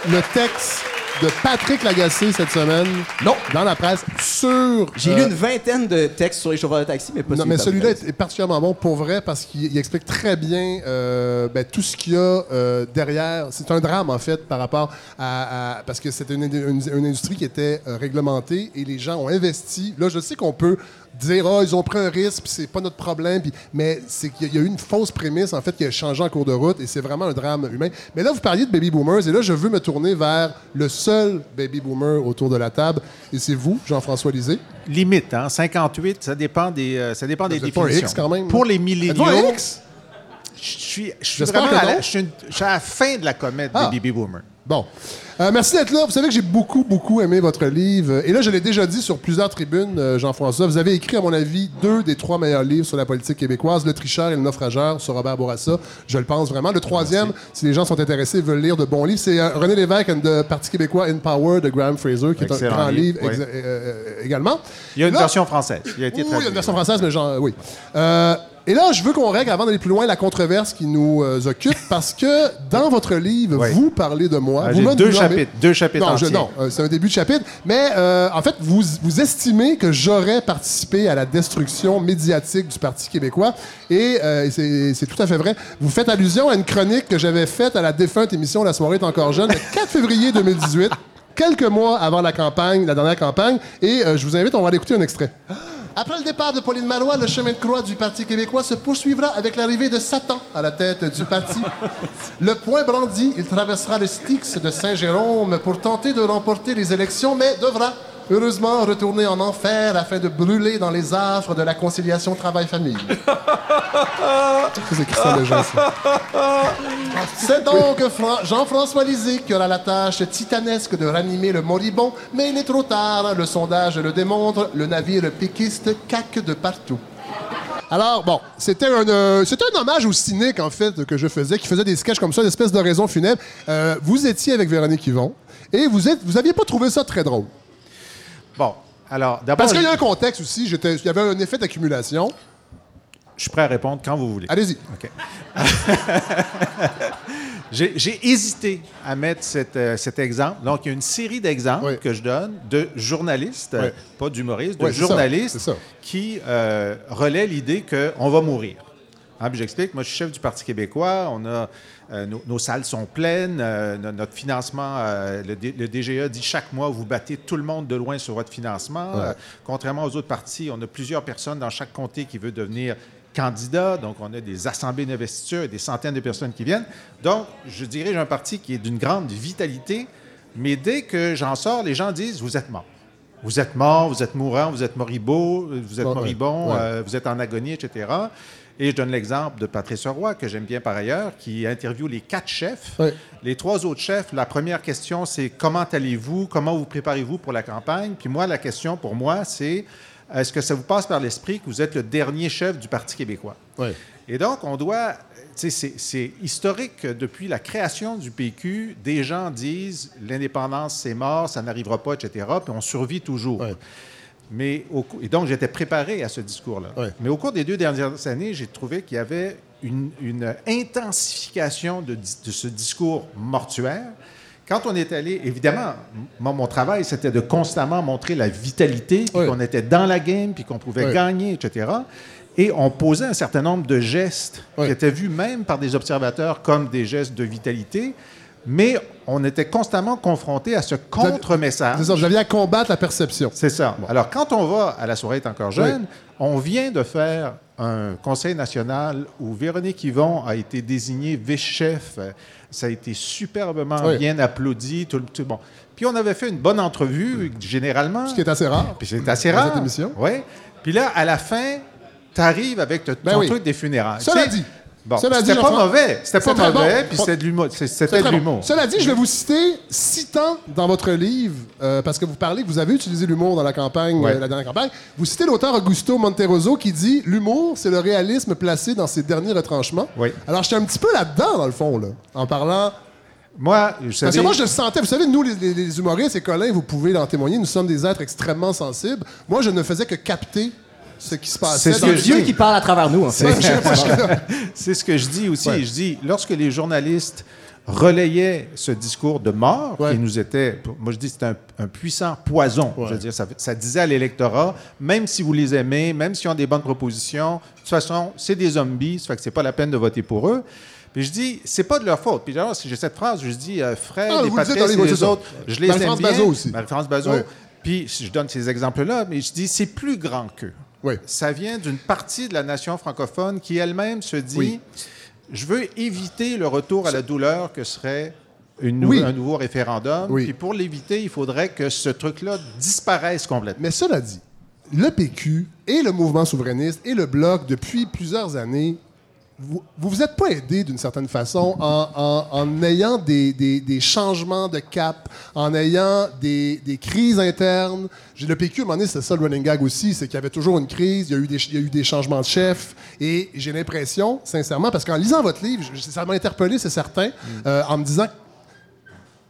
le texte de Patrick Lagacé cette semaine Non. dans la presse sur... J'ai euh, lu une vingtaine de textes sur les chauffeurs de taxi, mais pas Non, mais celui-là est, est particulièrement bon pour vrai parce qu'il il explique très bien euh, ben, tout ce qu'il y a euh, derrière. C'est un drame, en fait, par rapport à. à- parce que c'était une, une- une industrie qui était euh, réglementée et les gens ont investi. Là, je sais qu'on peut dire, ah, ils ont pris un risque, puis c'est pas notre problème, puis- mais c'est qu'il y a- il y a eu une fausse prémisse, en fait, qui a changé en cours de route et c'est vraiment un drame humain. Mais là, vous parliez de baby boomers et là, je veux me tourner vers le seul baby boomer autour de la table et c'est vous, Jean-François Lisée. Limite, hein, 58, ça dépend des, euh, ça dépend des Vous pas. X quand même, Pour les milléniaux, X? je suis, je suis vraiment à la, je suis une- je suis à la fin de la comète Ah. des baby boomers. Bon. Euh, merci d'être là. Vous savez que j'ai beaucoup, beaucoup aimé votre livre. Et là, je l'ai déjà dit sur plusieurs tribunes, euh, Jean-François. Vous avez écrit, à mon avis, deux des trois meilleurs livres sur la politique québécoise, Le tricheur et le naufrageur, sur Robert Bourassa. Je le pense vraiment. Le troisième, si les gens sont intéressés et veulent lire de bons livres, c'est euh, René Lévesque and the Parti québécois in Power de Graham Fraser, qui est un Excellent grand livre livre, exa- oui. également. Il y a une Là- version française. Il a été oui, il y a une version française, mais genre, oui. Et là, je veux qu'on règle, avant d'aller plus loin, la controverse qui nous euh, occupe, parce que dans votre livre, Oui. vous parlez de moi. Ah, vous deux nommez- chapitres, deux chapitres Non, je- non euh, c'est un début de chapitre. Mais euh, en fait, vous, vous estimez que j'aurais participé à la destruction médiatique du Parti québécois. Et, c'est tout à fait vrai. Vous faites allusion à une chronique que j'avais faite à la défunte émission La soirée est encore jeune, le 4 février 2018. Quelques mois avant la campagne, la dernière campagne, et je vous invite, on va aller écouter un extrait. Après le départ de Pauline Marois, le chemin de croix du Parti québécois se poursuivra avec l'arrivée de Satan à la tête du parti. Le point brandi, il traversera le Styx de Saint-Jérôme pour tenter de remporter les élections, mais devra, heureusement retourné en enfer afin de brûler dans les affres de la conciliation travail-famille. C'est Christian Lejeune, ça. C'est donc Fra- Jean-François Lisée qui aura la tâche titanesque de ranimer le moribond, mais il est trop tard, le sondage le démontre, le navire péquiste caque de partout. Alors, bon, c'était un, euh, c'était un hommage au cynique, en fait, que je faisais, qui faisait des sketchs comme ça, une espèce d'oraison funèbre. Euh, vous étiez avec Véronique Yvon, et vous êtes, vous aviez pas trouvé ça très drôle. Bon, alors, d'abord, Parce qu'il y a un contexte aussi, j'étais- il y avait un effet d'accumulation. je suis prêt à répondre quand vous voulez. Allez-y. OK. J'ai j'ai hésité à mettre cet, euh, cet exemple. Donc, il y a une série d'exemples Oui. que je donne de journalistes, euh, Oui. pas d'humoristes, de Oui, journalistes ça. qui euh, relaient l'idée qu'on va mourir. Puis J'explique, moi je suis chef du Parti québécois, on a, euh, nos, nos salles sont pleines, euh, no- notre financement, euh, le, D- le DGA dit chaque mois, vous battez tout le monde de loin sur votre financement. Contrairement aux autres partis, on a plusieurs personnes dans chaque comté qui veut devenir candidat, donc on a des assemblées d'investiture et des centaines de personnes qui viennent. Donc, je dirige un parti qui est d'une grande vitalité, mais dès que j'en sors, les gens disent, vous êtes mort. Vous êtes mort, vous êtes mourant, vous êtes moribond, vous êtes Ouais, moribond, ouais. vous êtes en agonie, etc. Et je donne l'exemple de Patrice Roy, que j'aime bien par ailleurs, qui interviewe les quatre chefs. Les trois autres chefs, la première question, c'est comment allez-vous, comment vous préparez-vous pour la campagne? Puis moi, la question pour moi, c'est est-ce que ça vous passe par l'esprit que vous êtes le dernier chef du Parti québécois? Et donc, on doit. C'est historique que depuis la création du PQ, des gens disent l'indépendance, c'est mort, ça n'arrivera pas, etc. Puis on survit toujours. Ouais. Mais au et donc, j'étais préparé à ce discours-là. Mais au cours des deux dernières années, j'ai trouvé qu'il y avait une, une intensification de, ce discours mortuaire. Quand on est allé, évidemment, moi, mon travail, c'était de constamment montrer la vitalité, puis qu'on était dans la game, puis qu'on pouvait gagner, etc. Et on posait un certain nombre de gestes qui étaient vus même par des observateurs comme des gestes de vitalité, mais on était constamment confronté à ce contre-message. C'est ça, vous aviez à combattre la perception. C'est ça. Alors, quand on va à la soirée est encore jeune, on vient de faire un conseil national où Véronique Yvon a été désignée vice-chef. Ça a été superbement Oui. bien applaudi. Tout, le- tout- bon. Puis on avait fait une bonne entrevue, généralement. Ce qui est assez rare. Puis c'est assez dans rare. cette émission. Oui. Puis là, à la fin, tu arrives avec ton Ben oui. truc des funérailles. Cela dit. Bon, Cela dit, pas mauvais. C'était pas mauvais, bon. puis c'était de l'humour. C'était de bon. Cela dit, je vais vous citer citant dans votre livre, euh, parce que vous parlez, vous avez utilisé l'humour dans la campagne, Ouais. euh, la dernière campagne. Vous citez l'auteur Augusto Monteroso qui dit L'humour, c'est le réalisme placé dans ses derniers retranchements. Oui. Alors, j'étais un petit peu là-dedans, dans le fond, là, en parlant. Moi, je Parce savais- que moi, je le sentais. Vous savez, nous, les, les- les humoristes et Colin, vous pouvez en témoigner, nous sommes des êtres extrêmement sensibles. Moi, je ne faisais que capter ce qui se passait C'est ce Dieu qui parle à travers nous, en fait. C'est ce que je dis aussi. Ouais. Je dis, lorsque les journalistes relayaient ce discours de mort, Ouais. qui nous était, moi je dis, c'est un, un puissant poison. Ouais. Je veux dire, ça, ça disait à l'électorat, même si vous les aimez, même s'ils ont des bonnes propositions, de toute façon, c'est des zombies, ça fait que c'est pas la peine de voter pour eux. Puis je dis, c'est pas de leur faute. Puis alors, si j'ai cette phrase, je dis, euh, Fred, Ah, et vous le dites Patrice les les autres, je les Marie-France aime bien. Bazot aussi. Marie-France Bazot. Ouais. Puis je donne ces exemples-là, mais je dis, c'est plus grand qu'eux. Oui. Ça vient d'une partie de la nation francophone qui elle-même se dit Oui. je veux éviter le retour à la douleur que serait une nou- Oui. un nouveau référendum. Oui. Puis pour l'éviter, il faudrait que ce truc-là disparaisse complètement. Mais cela dit, le PQ et le mouvement souverainiste et le Bloc, depuis plusieurs années, vous vous, vous êtes pas aidés d'une certaine façon en, en- en ayant des, des- des changements de cap, en ayant des, des crises internes. J'ai- Le PQ, à un moment donné, c'était ça le running gag aussi, c'est qu'il y avait toujours une crise, il y a eu des, il y a eu des changements de chef, et j'ai l'impression, sincèrement, parce qu'en lisant votre livre, ça m'a interpellé, c'est certain, euh, en me disant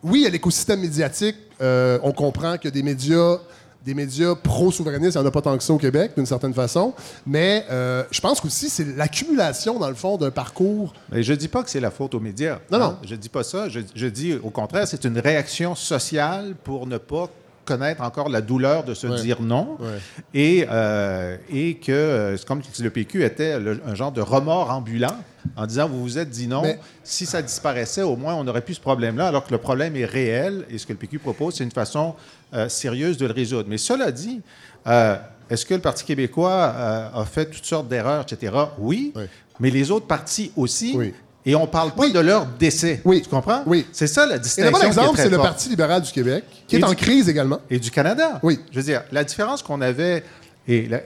oui, il y a l'écosystème médiatique. Euh, on comprend a des médias, des médias pro-souverainistes, il n'y en a pas tant que ça au Québec, d'une certaine façon. Mais euh, je pense qu'aussi, c'est l'accumulation, dans le fond, d'un parcours. Mais je dis pas que c'est la faute aux médias. Non, hein. non. Je dis pas ça. Je, je dis au contraire, c'est une réaction sociale pour ne pas connaître encore la douleur de se Ouais. dire non Ouais. et, euh, et que euh, comme si le PQ était le- un genre de remords ambulant en disant vous vous êtes dit non, Mais- si ça disparaissait, au moins on n'aurait plus ce problème-là, alors que le problème est réel et ce que le PQ propose, c'est une façon euh, sérieuse de le résoudre. Mais cela dit, euh, est-ce que le Parti québécois euh, a fait toutes sortes d'erreurs, etc. Oui, Oui. mais les autres partis aussi. Oui. Et on parle pas Oui. de leur décès. Oui. Tu comprends? Oui. C'est ça la Et distinction. le bon exemple, c'est le. Parti libéral du Québec, qui est Et en crise également. Et du Canada. Oui. Je veux dire, la différence qu'on avait, et la-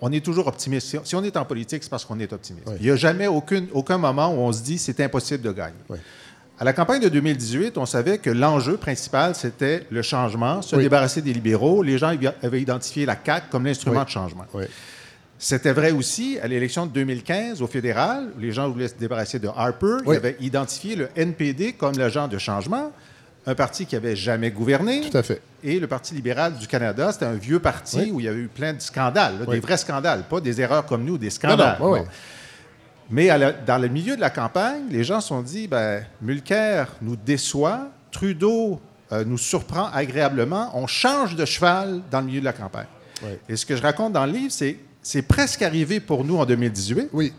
on- est toujours optimiste. Si- on est en politique, c'est parce qu'on est optimiste. Oui. Il n'y a jamais aucune, aucun moment où on se dit c'est impossible de gagner. Oui. À la campagne de 2018, on savait que l'enjeu principal, c'était le changement, se Oui. débarrasser des libéraux. Les gens avaient identifié la CAQ comme l'instrument de changement. C'était vrai aussi à l'élection de 2015 au fédéral. où Les gens voulaient se débarrasser de Harper. Ils avaient identifié le NPD comme l'agent de changement, un parti qui avait jamais gouverné. Tout à fait. Et le Parti libéral du Canada, c'était un vieux parti Oui. où il y avait eu plein de scandales, là, Oui. des vrais scandales, pas des erreurs comme nous, des scandales. non, oui, Bon. oui. Mais la- dans le milieu de la campagne, les gens se sont dit, ben, Mulcair nous déçoit, Trudeau euh, nous surprend agréablement, on change de cheval dans le milieu de la campagne. Et ce que je raconte dans le livre, c'est c'est presque arrivé pour nous en 2018. Oui.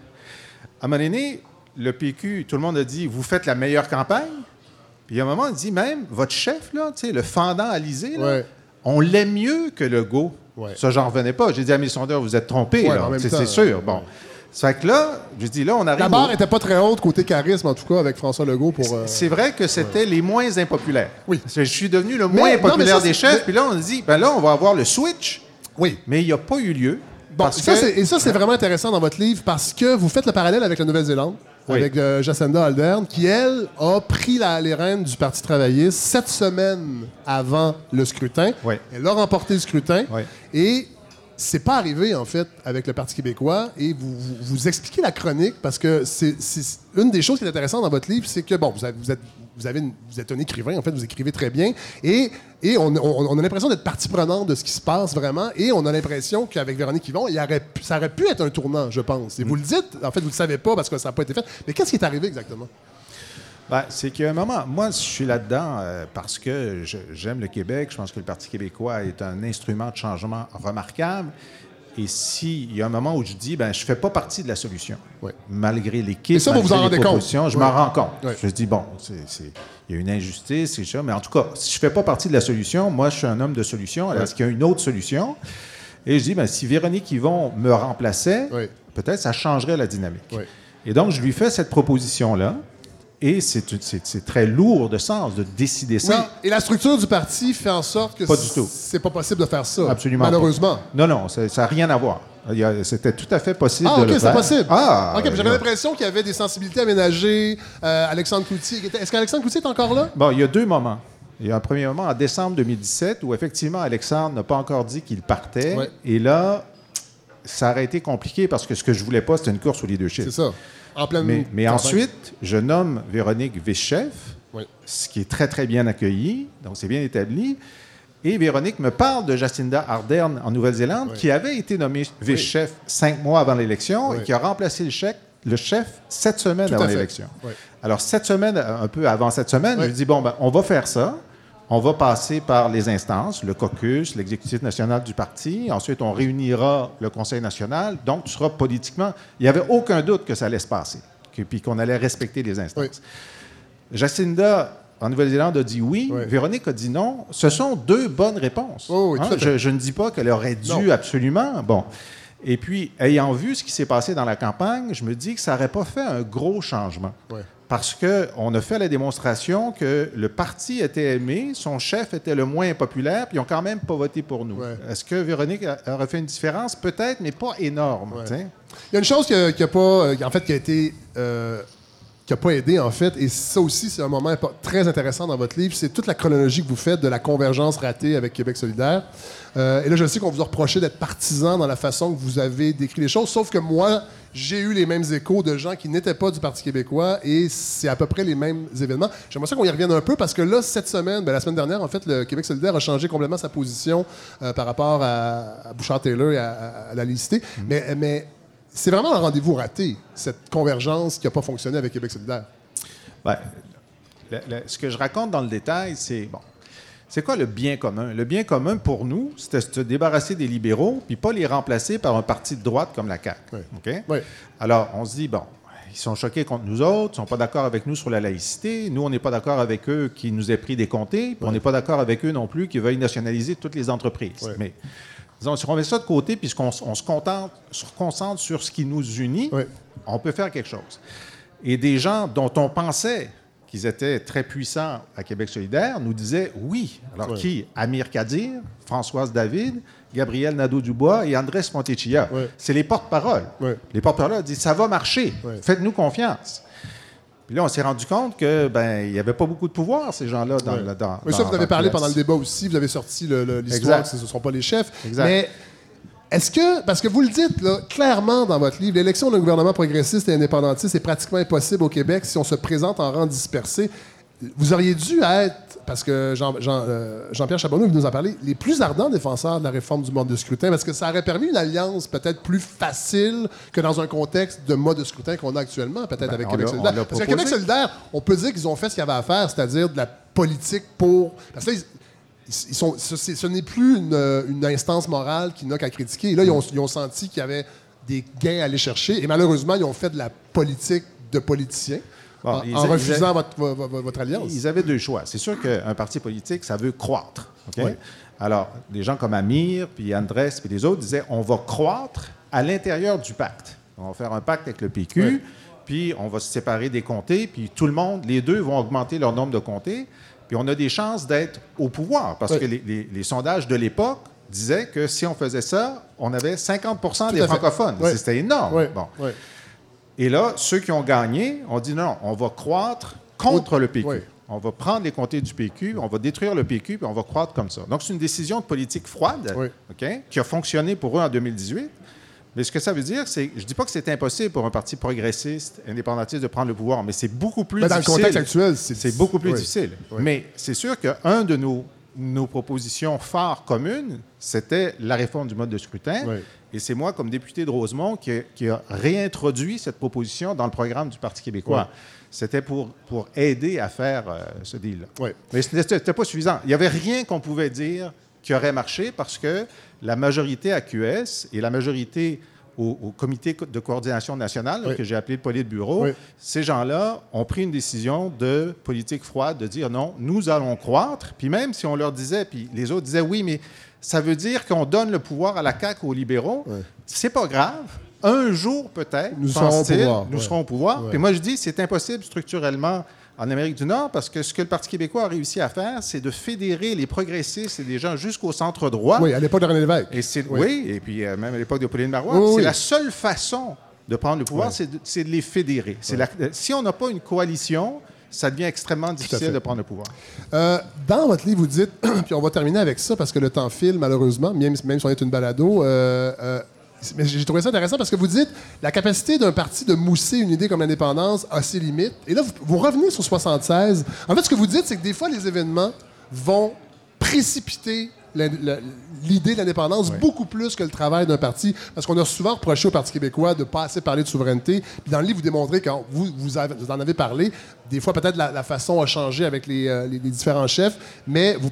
À un moment donné, le PQ, tout le monde a dit, vous faites la meilleure campagne. Puis à un moment, on dit même, votre chef, là, le fendant Alizé, là, Ouais. on l'aime mieux que le go. Ouais. Ça, j'en revenais pas. J'ai dit à mes sondeurs, vous êtes trompés, Ouais, C'est sûr. euh, Bon. Ça fait que là, je dis, là, on arrive. La barre était pas très haute côté charisme, en tout cas, avec François Legault pour. euh, C'est vrai que c'était les moins impopulaires. Oui. Parce que Je suis devenu le Mais- moins non, ça, des chefs. Puis là, on dit, ben là, on va avoir le switch. Oui. Mais il n'y a pas eu lieu. Bon, parce ça, que- et ça, c'est vraiment intéressant dans votre livre parce que vous faites le parallèle avec la Nouvelle-Zélande, Oui. avec euh, Jacinda Ardern, qui, elle, a pris la- les rênes du Parti travailliste sept semaines avant le scrutin. Oui. Elle a remporté le scrutin. Oui. Et c'est pas arrivé, en fait, avec le Parti québécois. Et vous, vous, vous expliquez la chronique parce que c'est c'est- une des choses qui est intéressante dans votre livre, c'est que, bon, vous, avez, vous, êtes, vous, êtes un écrivain, en fait, vous écrivez très bien. Et, et on, a l'impression d'être partie prenante de ce qui se passe vraiment. Et on a l'impression qu'avec Véronique Yvon, il ça aurait pu être un tournant, je pense. Et vous le dites, en fait, vous le savez pas parce que ça n'a pas été fait. Mais qu'est-ce qui est arrivé exactement? Ben, c'est a un moment, moi, je suis là-dedans euh, parce que j'aime le Québec. Je pense que le Parti québécois est un instrument de changement remarquable. Et s'il y a un moment où je dis, ben, je ne fais pas partie de la solution, malgré l'équipe, ça, vous vous en malgré les rendez compte? propositions, je m'en rends compte. Je dis, bon, il y a une injustice, c'est ça. Mais en tout cas, si je ne fais pas partie de la solution, moi, je suis un homme de solution. Est-ce qu'il y a une autre solution? Et je dis, ben, si Véronique Yvon me remplaçait, peut-être ça changerait la dynamique. Et donc, je lui fais cette proposition-là. Et c'est très lourd de sens de décider Oui. ça. Et la structure du parti fait en sorte que c'est pas possible de faire ça. Absolument. Malheureusement. pas. Non, non, ça n'a rien à voir. C'était tout à fait possible Ah, de ok, c'est possible. Ah, ok, j'avais l'impression qu'il y avait des sensibilités aménagées. Euh, Alexandre était- Est-ce qu'Alexandre Cloutier est encore là? Bon, il y a deux moments. Il y a un premier moment en décembre 2017 où effectivement Alexandre n'a pas encore dit qu'il partait. Ouais. Et là, ça aurait été compliqué parce que ce que je voulais pas, c'était une course au leadership. C'est ça. En pleine. Mais, ensuite, je nomme Véronique vice-chef, Oui. ce qui est très, très bien accueilli, donc c'est bien établi. Et Véronique me parle de Jacinda Ardern en Nouvelle-Zélande, qui avait été nommée vice-chef cinq mois avant l'élection et qui a remplacé le chef, le chef sept semaines Tout avant l'élection. Alors, sept semaines, un peu avant cette semaine, je lui dis, bon, ben, on va faire ça. On va passer par les instances, le caucus, l'exécutif national du parti. Ensuite, on réunira le Conseil national. Donc, tu seras politiquement... Il n'y avait aucun doute que ça allait se passer, que- puis qu'on allait respecter les instances. Oui. Jacinda, en Nouvelle-Zélande, a dit oui. Oui. Véronique a dit non. Ce sont deux bonnes réponses. Oui, fait. je, je ne dis pas qu'elle aurait dû Non. absolument. Bon. Et puis, ayant vu ce qui s'est passé dans la campagne, je me dis que ça n'aurait pas fait un gros changement. Ouais. Parce qu'on a fait la démonstration que le parti était aimé, son chef était le moins populaire, puis ils n'ont quand même pas voté pour nous. Ouais. Est-ce que Véronique aurait fait une différence? Peut-être, mais pas énorme. Ouais. Il y a une chose qui a, qui a pas, euh, en fait, qui a été, euh, qui a pas aidé en fait, et ça aussi c'est un moment très intéressant dans votre livre, c'est toute la chronologie que vous faites de la convergence ratée avec Québec solidaire. Euh, et là, je sais qu'on vous a reproché d'être partisan dans la façon que vous avez décrit les choses, sauf que moi, j'ai eu les mêmes échos de gens qui n'étaient pas du Parti québécois, et c'est à peu près les mêmes événements. J'aimerais ça qu'on y revienne un peu parce que là, cette semaine, ben, la semaine dernière, en fait, le Québec solidaire a changé complètement sa position euh, par rapport à, à Bouchard-Taylor et à, à- à la licité. Mais, mais c'est vraiment un rendez-vous raté, cette convergence qui n'a pas fonctionné avec Québec solidaire. Ben, le- le- ce que je raconte dans le détail, c'est bon. C'est quoi le bien commun? Le bien commun pour nous, c'était de se débarrasser des libéraux, puis pas les remplacer par un parti de droite comme la CAQ. Oui. OK? Oui. Alors, on se dit, bon, ils sont choqués contre nous autres, ils sont pas d'accord avec nous sur la laïcité. Nous, on n'est pas d'accord avec eux qui nous aient pris des comtés, puis on n'est pas d'accord avec eux non plus qui veuillent nationaliser toutes les entreprises. Oui. Mais disons, si on met ça de côté, puisqu'on s- on se contente, se concentre sur ce qui nous unit, Oui. on peut faire quelque chose. Et des gens dont on pensait qu'ils étaient très puissants à Québec solidaire nous disaient oui. Alors qui? Amir Kadir, Françoise David, Gabriel Nadeau-Dubois et Andrés Montecchia. Ouais. C'est les porte-paroles. Les porte-paroles disent ça va marcher, faites-nous confiance. Puis là, on s'est rendu compte que ben il n'y avait pas beaucoup de pouvoir, ces gens-là, dans, Oui, ça, dans- vous avez parlé pendant le débat aussi. Vous avez sorti l'histoire que ce ne sont pas les chefs. Exact. Mais est-ce que, parce que vous le dites là, clairement dans votre livre, l'élection d'un gouvernement progressiste et indépendantiste est pratiquement impossible au Québec si on se présente en rang dispersé. Vous auriez dû être, parce que Jean, Jean, euh, Jean-Pierre Charbonneau nous a parlé, les plus ardents défenseurs de la réforme du mode de scrutin, parce que ça aurait permis une alliance peut-être plus facile que dans un contexte de mode de scrutin qu'on a actuellement, peut-être Ben, avec Québec solidaire. Parce que proposé. Québec solidaire, on peut dire qu'ils ont fait ce qu'il y avait à faire, c'est-à-dire de la politique pour. Parce que là, ils- ils sont, ce, n'est plus une, euh, une instance morale qui n'a qu'à critiquer. Et là, ils ont, ils ont senti qu'il y avait des gains à aller chercher. Et malheureusement, ils ont fait de la politique de politiciens Bon, en, ils- en refusant votre, vo- vo- votre alliance. Ils avaient deux choix. C'est sûr qu'un parti politique, ça veut croître. Oui. Alors, des gens comme Amir, puis Andrés, puis les autres disaient on va croître à l'intérieur du pacte. On va faire un pacte avec le PQ, Oui. puis on va se séparer des comtés, puis tout le monde, les deux vont augmenter leur nombre de comtés, puis on a des chances d'être au pouvoir. Parce Oui. que les, les- les sondages de l'époque disaient que si on faisait ça, on avait 50 Tout des francophones. C'était énorme. Oui, Bon. Et là, ceux qui ont gagné ont dit non, on va croître contre le PQ. Oui. On va prendre les comtés du PQ, on va détruire le PQ, puis on va croître comme ça. Donc, c'est une décision de politique froide Oui. Qui a fonctionné pour eux en 2018. Mais ce que ça veut dire, c'est, je dis pas que c'est impossible pour un parti progressiste, indépendantiste de prendre le pouvoir, mais c'est beaucoup plus Mais dans le difficile. contexte actuel, c'est- c'est beaucoup plus oui. difficile. Oui. Mais c'est sûr qu'un de nos, nos propositions phares communes, c'était la réforme du mode de scrutin. Oui. Et c'est moi, comme député de Rosemont, qui, a- qui a réintroduit cette proposition dans le programme du Parti québécois. Oui. C'était pour, pour aider à faire euh, ce deal-là. Oui. Mais ce n'était pas suffisant. Il n'y avait rien qu'on pouvait dire qui aurait marché parce que la majorité à QS et la majorité au, au comité co- de coordination nationale, Oui. que j'ai appelé le politburo, Oui. ces gens-là ont pris une décision de politique froide, de dire non, nous allons croître. Puis même si on leur disait, puis les autres disaient oui, mais ça veut dire qu'on donne le pouvoir à la CAQ aux libéraux, Oui. c'est pas grave. Un jour, peut-être, Nous serons au pouvoir. nous Ouais. serons au pouvoir. Puis moi, je dis, c'est impossible structurellement en Amérique du Nord parce que ce que le Parti québécois a réussi à faire, c'est de fédérer les progressistes et des gens jusqu'au centre droit. Oui, à l'époque de René Lévesque. Et c'est, Oui. oui. et puis euh, même à l'époque de Pauline Marois, Oui, c'est la seule façon de prendre le pouvoir, c'est, de, c'est de les fédérer. C'est la- euh, si on n'a pas une coalition, ça devient extrêmement difficile de prendre le pouvoir. Euh, dans votre livre, vous dites, puis on va terminer avec ça parce que le temps file malheureusement, même, même si on est une balado. euh, mais j'ai trouvé ça intéressant parce que vous dites la capacité d'un parti de mousser une idée comme l'indépendance a ses limites. Et là, vous, vous revenez sur 76. En fait, ce que vous dites, c'est que des fois, les événements vont précipiter l'idée de l'indépendance beaucoup plus que le travail d'un parti. Parce qu'on a souvent reproché au Parti québécois de ne pas assez parler de souveraineté. Puis dans le livre, vous démontrez, quand vous, vous, avez- vous en avez parlé, des fois peut-être la, la façon a changé avec les, euh, les- les différents chefs, mais vous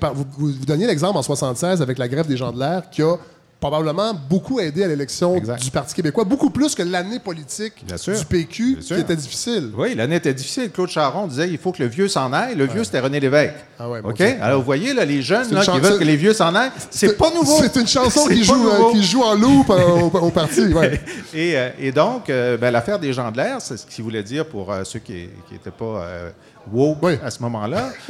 donniez l'exemple en 76 avec la grève des gens de l'air qui a probablement beaucoup aidé à l'élection du Parti québécois, beaucoup plus que l'année politique du PQ qui était difficile. Oui, l'année était difficile. Claude Charon disait il faut que le vieux s'en aille. Le vieux, c'était René Lévesque. Ah ouais, OK? Alors, vous voyez, là, les jeunes là, qui veulent que les vieux s'en aillent, c'est pas nouveau. C'est une chanson qui joue, euh, qui joue en loop euh, au, au parti. ouais. Et, euh, et donc, euh, ben, l'affaire des gens de l'air, c'est ce qu'il voulait dire pour ceux qui n'étaient pas woke Oui. à ce moment-là.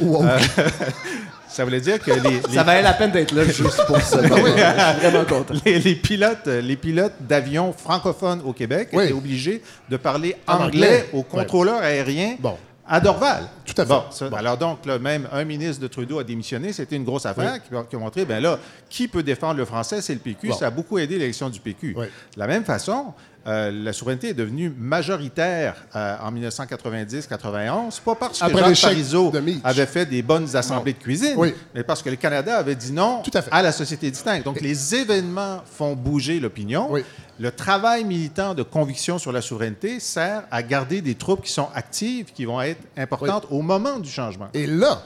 Ça voulait dire que les, les- Ça valait la peine d'être là juste pour ça. Je suis vraiment content. les, les pilotes, les pilotes d'avions francophones au Québec Oui. étaient obligés de parler anglais, anglais. aux contrôleurs aériens Bon. à Dorval. Tout à fait. Bon, ça- Alors donc, là, même un ministre de Trudeau a démissionné. C'était une grosse affaire qui, a- qui a montré, ben là, qui peut défendre le français, c'est le PQ. Bon. Ça a beaucoup aidé l'élection du PQ. De la même façon, euh, la souveraineté est devenue majoritaire euh, en 1990-91, pas parce que Après Jacques l'échec Parizeau avait fait des bonnes assemblées de cuisine, Oui. mais parce que le Canada avait dit non Tout à fait. la société distincte. Donc, les événements font bouger l'opinion. Oui. Le travail militant de conviction sur la souveraineté sert à garder des troupes qui sont actives, qui vont être importantes au moment du changement. Et là,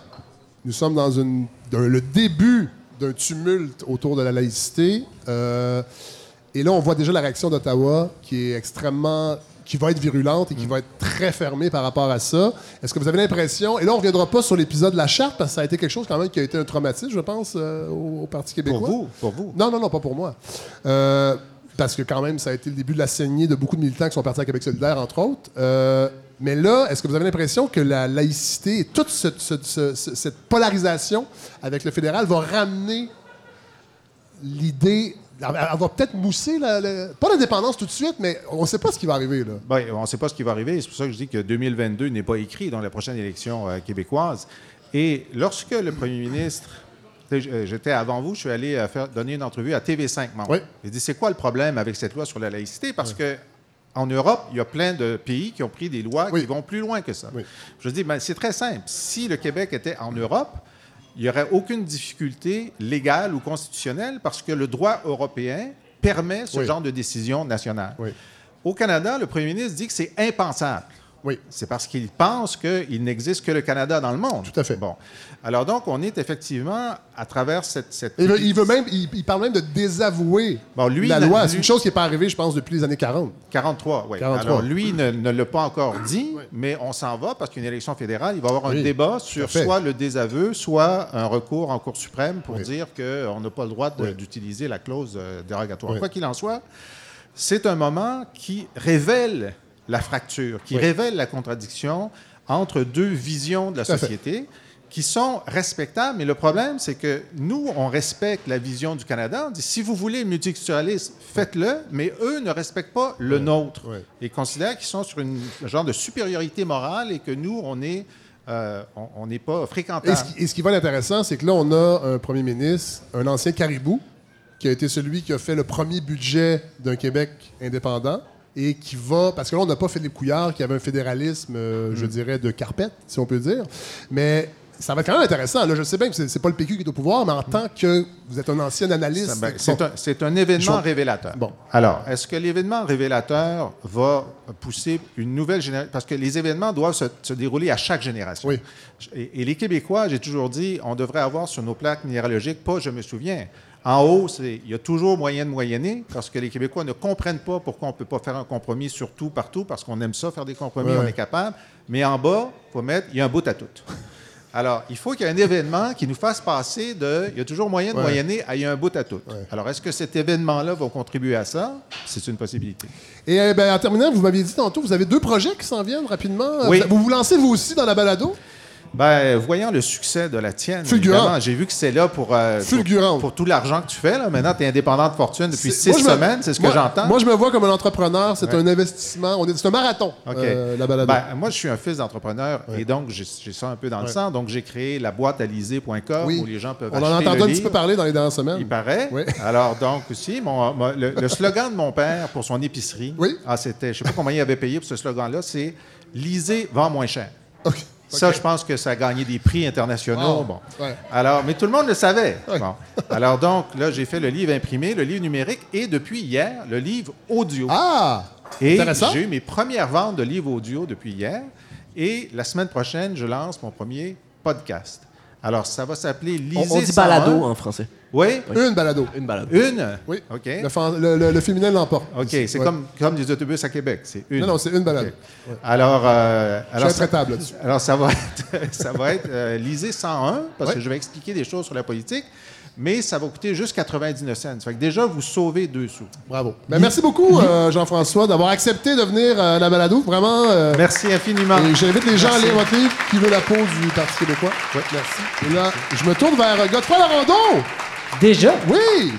nous sommes dans une, dans le début d'un tumulte autour de la laïcité. Euh, et là, on voit déjà la réaction d'Ottawa qui est extrêmement qui va être virulente et qui va être très fermée par rapport à ça. Est-ce que vous avez l'impression... Et là, on ne reviendra pas sur l'épisode de la charte, parce que ça a été quelque chose quand même qui a été un traumatisme, je pense, euh, au, au Parti québécois. Pour vous, pour vous. Non, non, non, pas pour moi. Euh, parce que quand même, ça a été le début de la saignée de beaucoup de militants qui sont partis à Québec solidaire, entre autres. Euh, Mais là, est-ce que vous avez l'impression que la laïcité et toute ce- ce- ce- ce- cette polarisation avec le fédéral va ramener l'idée. Elle va peut-être mousser, la, la- pas l'indépendance tout de suite, mais on ne sait pas ce qui va arriver. Là. Ben, on ne sait pas ce qui va arriver. C'est pour ça que je dis que 2022 n'est pas écrit dans la prochaine élection euh, québécoise. Et lorsque le premier ministre, j'étais avant vous, je suis allé euh, faire, donner une entrevue à TV5 Monde. Oui. J'ai dit, c'est quoi le problème avec cette loi sur la laïcité? Parce que en Europe, il y a plein de pays qui ont pris des lois Oui. qui vont plus loin que ça. Oui. Je dis, ben, c'est très simple. Si le Québec était en Europe, il n'y aurait aucune difficulté légale ou constitutionnelle parce que le droit européen permet ce Oui. genre de décision nationale. Oui. Au Canada, le premier ministre dit que c'est impensable. Oui. C'est parce qu'il pense qu'il n'existe que le Canada dans le monde. Tout à fait. Bon. Alors donc, on est effectivement à travers cette... cette... Il veut, il veut même, il, il parle même de désavouer Bon, lui, la loi. lui- C'est une chose qui n'est pas arrivée, je pense, depuis les années 40. 43, oui. 43. Alors, lui ne, ne l'a pas encore dit, mais on s'en va parce qu'une élection fédérale, il va y avoir un Oui, débat sur soit le désaveu, soit un recours en Cour suprême pour Oui. dire qu'on n'a pas le droit d'utiliser la clause euh, dérogatoire. Quoi qu'il en soit, c'est un moment qui révèle la fracture, qui Oui. révèle la contradiction entre deux visions de la société qui sont respectables. Mais le problème, c'est que nous, on respecte la vision du Canada. On dit, si vous voulez le multiculturalisme, faites-le, mais eux ne respectent pas le nôtre. Ouais. Ils considèrent qu'ils sont sur une, un genre de supériorité morale et que nous, on est... euh, on- n'est pas Et fréquentables. ce, qui, et ce qui va être intéressant, c'est que là, on a un premier ministre, un ancien caribou, qui a été celui qui a fait le premier budget d'un Québec indépendant et qui va. Parce que là, on n'a pas Philippe Couillard, qui avait un fédéralisme, euh, je dirais, de carpette, si on peut dire. Mais ça va être quand même intéressant. Là, je sais bien que c'est pas le PQ qui est au pouvoir, mais en tant que vous êtes un ancien analyste. Ben, bon, c'est, un, événement Je- révélateur. Bon. Alors, est-ce que l'événement révélateur va pousser une nouvelle génération? Parce que les événements doivent se, se dérouler à chaque génération. Oui. Et, et les Québécois, j'ai toujours dit, on devrait avoir sur nos plaques minéralogiques, pas je me souviens. En haut, c'est, il y a toujours moyen de moyenner, parce que les Québécois ne comprennent pas pourquoi on ne peut pas faire un compromis sur tout, partout, parce qu'on aime ça, faire des compromis, Ouais, on est capable. Mais en bas, il faut mettre, il y a un bout à tout. Alors, il faut qu'il y ait un événement qui nous fasse passer de il y a toujours moyen de Ouais. moyenner à il y a un bout à tout. Alors, est-ce que cet événement-là va contribuer à ça? C'est une possibilité. Et euh, ben, en terminant, vous m'aviez dit tantôt, vous avez deux projets qui s'en viennent rapidement. Oui. Vous vous lancez vous aussi dans la balado? Ben, voyant le succès de la tienne, Fulgurant. j'ai vu que c'est là pour, euh, pour, tout l'argent que tu fais. Là. Maintenant, tu es indépendant de fortune depuis six moi, semaines, c'est ce que moi- j'entends. Moi, je me vois comme un entrepreneur. C'est Ouais. un investissement. On est- C'est un marathon, euh, la balado. Ben, moi, je suis un fils d'entrepreneur et donc j'ai j'ai ça un peu dans le sang. Donc, j'ai créé la boîte alisée.com Oui. où les gens peuvent On en acheter a entendu le un petit peu parler dans les dernières semaines. Il paraît. Oui. Alors, donc, aussi, mon, mon- le, le slogan de mon père pour son épicerie, Oui. ah, c'était, je ne sais pas combien il avait payé pour ce slogan-là, c'est Lisez, vend moins cher. OK. Ça, je pense que ça a gagné des prix internationaux. Wow. Bon. Ouais. Alors, mais tout le monde le savait. Ouais. Bon. Alors, donc, là, j'ai fait le livre imprimé, le livre numérique et depuis hier, le livre audio. Ah! Et Intéressant. j'ai eu mes premières ventes de livres audio depuis hier. Et la semaine prochaine, je lance mon premier podcast. Alors, ça va s'appeler On, Lisez on dit 101. balado en français. Oui? Une balado. Une balado. Une? Oui. OK. Le, fan- le- le- le féminin l'emporte. OK, c'est Ouais. comme, comme des autobus à Québec. C'est une. Non, non, c'est une balade. OK. Alors, euh, alors, suis ça, intraitable là-dessus. alors, ça va être, ça va être euh, Lisez 101, parce Ouais. que je vais expliquer des choses sur la politique, mais ça va coûter juste 99 cents. Ça fait que déjà, vous sauvez deux sous. Bravo. Ben, merci beaucoup, euh, Jean-François, d'avoir accepté de venir euh, à la balado. Vraiment. euh, Merci infiniment. Et j'invite les gens Merci. à lire votre livre Qui veut la peau du Parti québécois. Merci. Et là, je me tourne vers euh, Godefroy Larando. Déjà? Oui!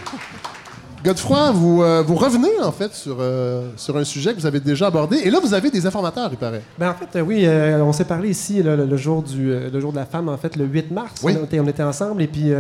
Godefroy, vous, euh, vous revenez en fait sur, euh, sur un sujet que vous avez déjà abordé. Et là, vous avez des informateurs, il paraît. Ben en fait, euh, oui, on s'est parlé ici là, le, le jour du, le jour de la femme, en fait, le 8 mars. Oui. On, était, on était ensemble et puis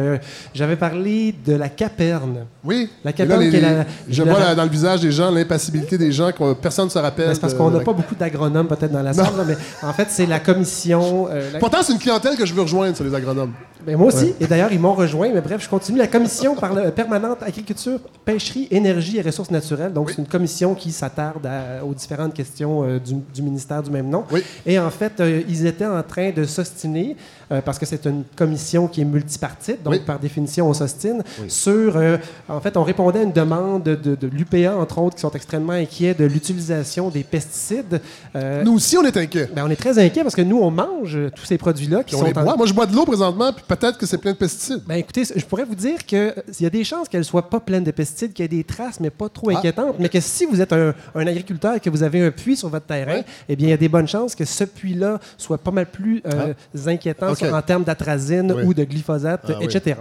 j'avais parlé de la caperne. Oui. La là, caperne les- qui est la- Je la- vois dans le visage des gens l'impassibilité des gens que personne ne se rappelle. Ben, c'est parce qu'on n'a pas beaucoup d'agronomes peut-être dans la salle, là, mais en fait, c'est la commission. Pourtant, c'est une clientèle que je veux rejoindre sur les agronomes. Ben, moi aussi. Et d'ailleurs, ils m'ont rejoint. Mais bref, je continue. La commission permanente agriculture, pêcherie, énergie et ressources naturelles. Donc, c'est une commission qui s'attarde aux différentes questions euh, du, du ministère du même nom. Oui. Et en fait, euh, ils étaient en train de s'ostiner, euh, parce que c'est une commission qui est multipartite, donc Oui. par définition, on s'ostine, sur... euh, en fait, on répondait à une demande de, l'UPA, entre autres, qui sont extrêmement inquiets de l'utilisation des pesticides. Euh, Nous aussi, on est inquiets. ben, on est très inquiets parce que nous, on mange tous ces produits-là qui on sont les en- boit. Moi, je bois de l'eau présentement, puis peut-être que c'est plein de pesticides. ben écoutez, je pourrais vous dire qu'il y a des chances qu'elle soit pas pleine de pesticides, pesticide qui a des traces, mais pas trop Ah, inquiétantes, mais que si vous êtes un, un agriculteur et que vous avez un puits sur votre terrain, Ouais. eh bien, il y a des bonnes chances que ce puits-là soit pas mal plus euh, inquiétant Ah. Sur- en termes d'atrazine Oui. ou de glyphosate, Ah, oui. etc.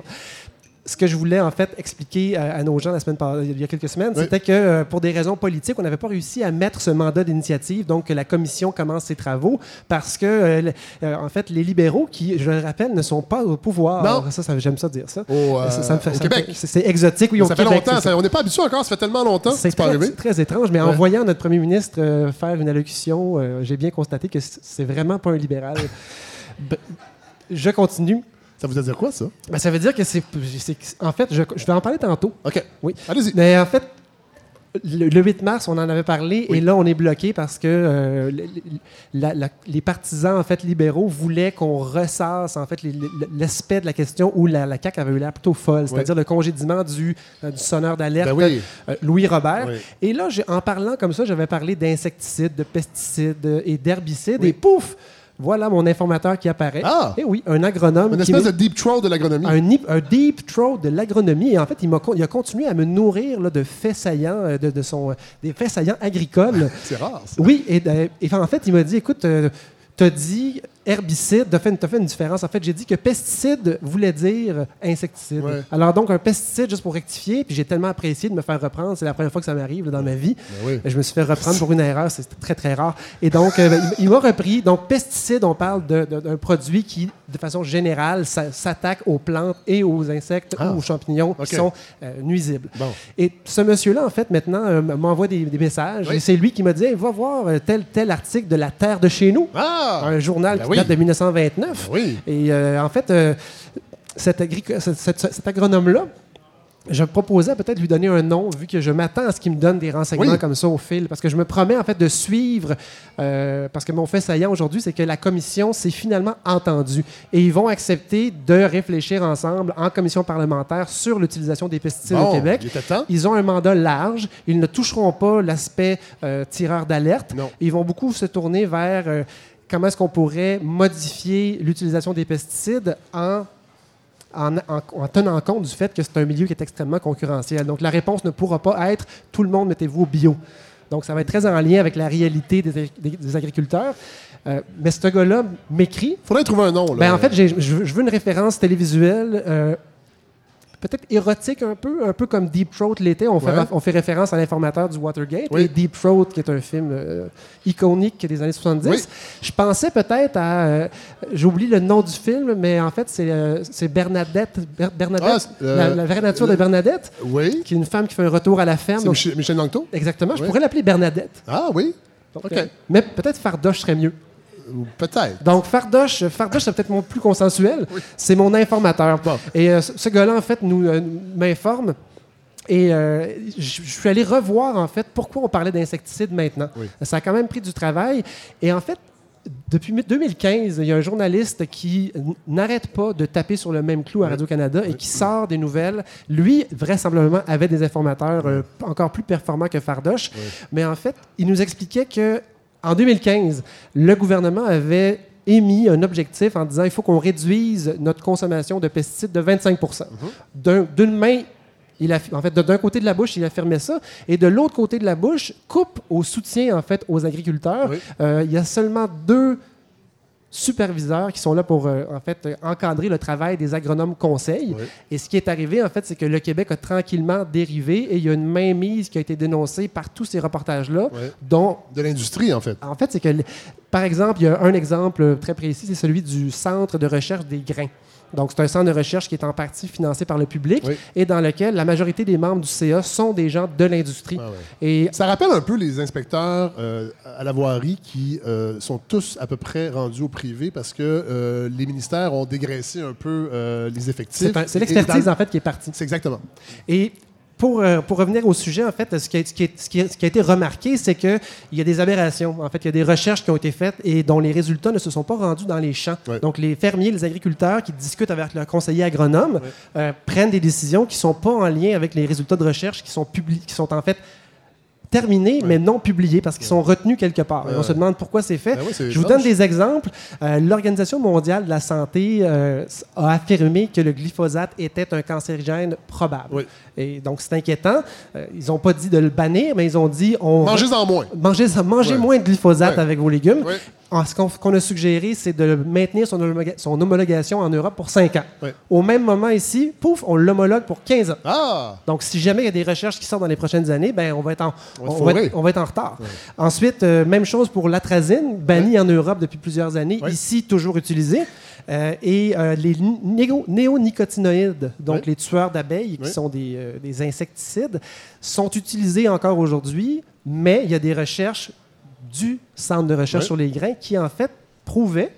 Ce que je voulais en fait expliquer à, à nos gens la semaine il y a quelques semaines, Oui. c'était que euh, pour des raisons politiques, on n'avait pas réussi à mettre ce mandat d'initiative, donc que la commission commence ses travaux, parce que euh, le- euh, en fait les libéraux, qui je le rappelle, ne sont pas au pouvoir. Non. Ça, ça j'aime ça dire ça. Au, euh, Ça- ça me fait- au ça Québec. C'est exotique, oui, au ça fait Québec, longtemps. ça. on n'est pas habitué encore. Ça fait tellement longtemps. C'est très, très étrange, mais en voyant notre premier ministre euh, faire une allocution, euh, j'ai bien constaté que c'est vraiment pas un libéral. Je continue. Ça vous a dire quoi, ça? Ben, ça veut dire que c'est. En fait, je, je vais en parler tantôt. OK. Oui. Allez-y. Mais en fait, le, le 8 mars, on en avait parlé, Oui. et là, on est bloqué parce que euh, la- la- les partisans en fait libéraux voulaient qu'on ressasse en fait l'aspect de la question où la, la CAQ avait eu l'air plutôt folle, c'est-à-dire le congédiement du, euh, du sonneur d'alerte Ben oui. euh, Louis Robert. Et là, en parlant comme ça, j'avais parlé d'insecticides, de pesticides et d'herbicides, et pouf, voilà mon informateur qui apparaît. Ah! Et oui, un agronome. Une espèce de deep throat de l'agronomie. un, deep throat de l'agronomie. Et en fait, il, a continué à me nourrir là, de faits saillants, euh, de, de son, euh, des faits saillants agricoles. C'est rare, ça. oui, et, euh, et en fait, il m'a dit, écoute, euh, t'as dit herbicide, une- t'as fait une différence. En fait, j'ai dit que pesticide voulait dire insecticide. Ouais. Alors donc, un pesticide, juste pour rectifier, puis j'ai tellement apprécié de me faire reprendre, c'est la première fois que ça m'arrive dans ma vie. Ben oui. Je me suis fait reprendre pour une erreur, c'est très très rare. Et donc, euh, il, il m'a repris. Donc, pesticide, on parle d'un produit qui, de façon générale, s'a- s'attaque aux plantes et aux insectes Ah. ou aux champignons qui sont euh, nuisibles. Bon. Et ce monsieur-là, en fait, maintenant, euh, m'envoie des, des messages. Oui. Et c'est lui qui m'a dit Hey, va voir tel, tel article de La Terre de chez nous, Ah! un journal Ben qui oui. date de 1929. Ben oui. Et euh, en fait, euh, cet, agronome-là, je proposais peut-être lui donner un nom, vu que je m'attends à ce qu'il me donne des renseignements Oui. comme ça au fil, parce que je me promets en fait de suivre, euh, parce que mon fait saillant aujourd'hui, c'est que la commission s'est finalement entendue et ils vont accepter de réfléchir ensemble en commission parlementaire sur l'utilisation des pesticides Bon, au Québec. il. Ils ont un mandat large. Ils ne toucheront pas l'aspect euh, tireur d'alerte. Non. Ils vont beaucoup se tourner vers euh, comment est-ce qu'on pourrait modifier l'utilisation des pesticides en, en, en- en tenant compte du fait que c'est un milieu qui est extrêmement concurrentiel. Donc, la réponse ne pourra pas être tout le monde mettez-vous au bio. Donc, ça va être très en lien avec la réalité des, des- des agriculteurs. Euh, mais ce gars-là m'écrit Faudrait trouver un nom. Là. ben, en fait, je veux je veux une référence télévisuelle, euh, peut-être érotique un peu, un peu comme Deep Throat l'était. On, fait Ouais. raf- on fait référence à l'informateur du Watergate. Oui. Et Deep Throat, qui est un film euh, iconique des années 70. Oui. Je pensais peut-être à. euh, J'oublie le nom du film, mais en fait, c'est euh, Bernadette. Ber- Bernadette Ah, euh, la, la vraie nature de Bernadette, Oui. qui est une femme qui fait un retour à la ferme. Michel, Michel Langto? exactement. Je pourrais l'appeler Bernadette. Ah oui. Donc, OK. euh, mais peut-être Fardoche serait mieux. Peut-être. Donc, Fardoche, Fardoche c'est peut-être mon plus consensuel. C'est mon informateur. Bon. Et euh, ce gars-là, en fait, nous euh, m'informe. Et euh, je suis allé revoir, en fait, pourquoi on parlait d'insecticides maintenant. Oui. Ça a quand même pris du travail. Et en fait, depuis 2015, il y a un journaliste qui n'arrête pas de taper sur le même clou à Radio-Canada et qui sort des nouvelles. Lui, vraisemblablement, avait des informateurs euh, encore plus performants que Fardoche. Mais en fait, il nous expliquait que en 2015, le gouvernement avait émis un objectif en disant il faut qu'on réduise notre consommation de pesticides de 25 D'un- D'une main, il a, en fait, d'un côté de la bouche, il affirmait ça, et de l'autre côté de la bouche, coupe au soutien en fait aux agriculteurs. Oui. Euh, il y a seulement deux superviseurs qui sont là pour euh, en fait euh, encadrer le travail des agronomes conseils. Oui. Et ce qui est arrivé en fait, c'est que le Québec a tranquillement dérivé et il y a une mainmise qui a été dénoncée par tous ces reportages-là, Oui. dont De l'industrie, en fait. en fait, c'est que, par exemple, il y a un exemple très précis, c'est celui du Centre de recherche des grains. Donc, c'est un centre de recherche qui est en partie financé par le public Oui. et dans lequel la majorité des membres du CA sont des gens de l'industrie. Ah ouais. Et Ça rappelle un peu les inspecteurs euh, à la voirie qui euh, sont tous à peu près rendus au privé parce que euh, les ministères ont dégraissé un peu les effectifs. c'est l'expertise, dans- en fait, qui est partie. C'est exactement. Et pour, euh, pour revenir au sujet, en fait, ce qui a, ce qui est- ce qui a- ce qui a été remarqué, c'est qu'il y a des aberrations. En fait, il y a des recherches qui ont été faites et dont les résultats ne se sont pas rendus dans les champs. Ouais. Donc, les fermiers, les agriculteurs qui discutent avec leurs conseillers agronomes euh, prennent des décisions qui ne sont pas en lien avec les résultats de recherche qui sont, publi- qui sont en fait terminés, mais non publiés parce qu'ils sont retenus quelque part. Et on se demande pourquoi c'est fait. Ben Je vous donne des exemples. Euh, L'Organisation mondiale de la santé euh, a affirmé que le glyphosate était un cancérigène probable. Et donc, c'est inquiétant. Euh, ils n'ont pas dit de le bannir, mais ils ont dit on Mangez-en moins. Mangez, moins de glyphosate avec vos légumes. En- ce qu'on a suggéré, c'est de maintenir son, homologa- son homologation en Europe pour 5 ans. Au même moment ici, pouf, on l'homologue pour 15 ans. Ah! Donc, si jamais il y a des recherches qui sortent dans les prochaines années, ben, on, va être en, On va être on va fourré. être- on va être en retard. Ensuite, euh, même chose pour l'atrazine, bannie en Europe depuis plusieurs années, ici toujours utilisé. Euh, et euh, les néo- néonicotinoïdes, donc les tueurs d'abeilles, qui sont des, des insecticides, sont utilisés encore aujourd'hui, mais il y a des recherches du Centre de recherche sur les grains qui, en fait, prouvaient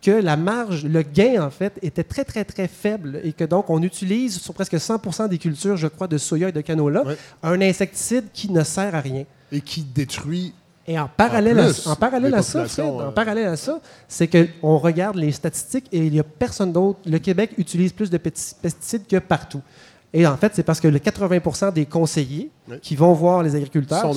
que la marge, le gain, en fait, était très, très, très faible et que donc on utilise sur presque 100 des cultures, je crois, de soya et de canola, un insecticide qui ne sert à rien. Et qui détruit. Et en parallèle, En à, en parallèle à ça, en euh, parallèle à ça, c'est qu'on regarde les statistiques et il n'y a personne d'autre. Le Québec utilise plus de pesti- pesticides que partout. Et en fait, c'est parce que le 80% des conseillers Oui. qui vont voir les agriculteurs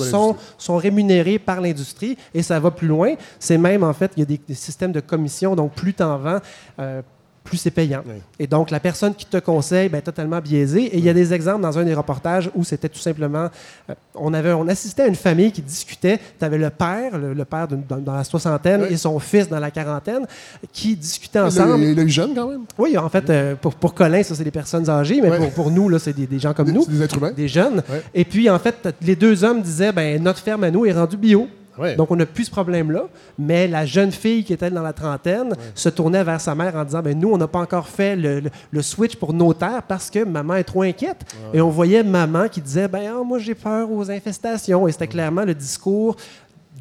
Sont rémunérés par l'industrie et ça va plus loin. C'est même, en fait, il y a des, des systèmes de commission, donc plus t'en vends, euh, plus c'est payant. Oui. Et donc, la personne qui te conseille, ben, totalement biaisée. Et il y a des exemples dans un des reportages où c'était tout simplement, euh, on, avait, on assistait à une famille qui discutait. Tu avais le père, le, le père dans, dans la soixantaine, Oui. et son fils dans la quarantaine, qui discutaient ensemble. est- il est jeune quand même. Oui, en fait, euh, pour, pour Colin, ça, c'est des personnes âgées, mais pour, pour nous, là, c'est des, des gens comme Des- nous, des êtres humains. des jeunes. Et puis, en fait, les deux hommes disaient, ben, notre ferme à nous est rendue bio. Ouais. Donc, on n'a plus ce problème-là. Mais la jeune fille qui était dans la trentaine se tournait vers sa mère en disant ben, Nous, on n'a pas encore fait le, le- le switch pour nos terres parce que maman est trop inquiète. Et on voyait maman qui disait ben, ah, Moi, j'ai peur aux infestations. Et c'était clairement le discours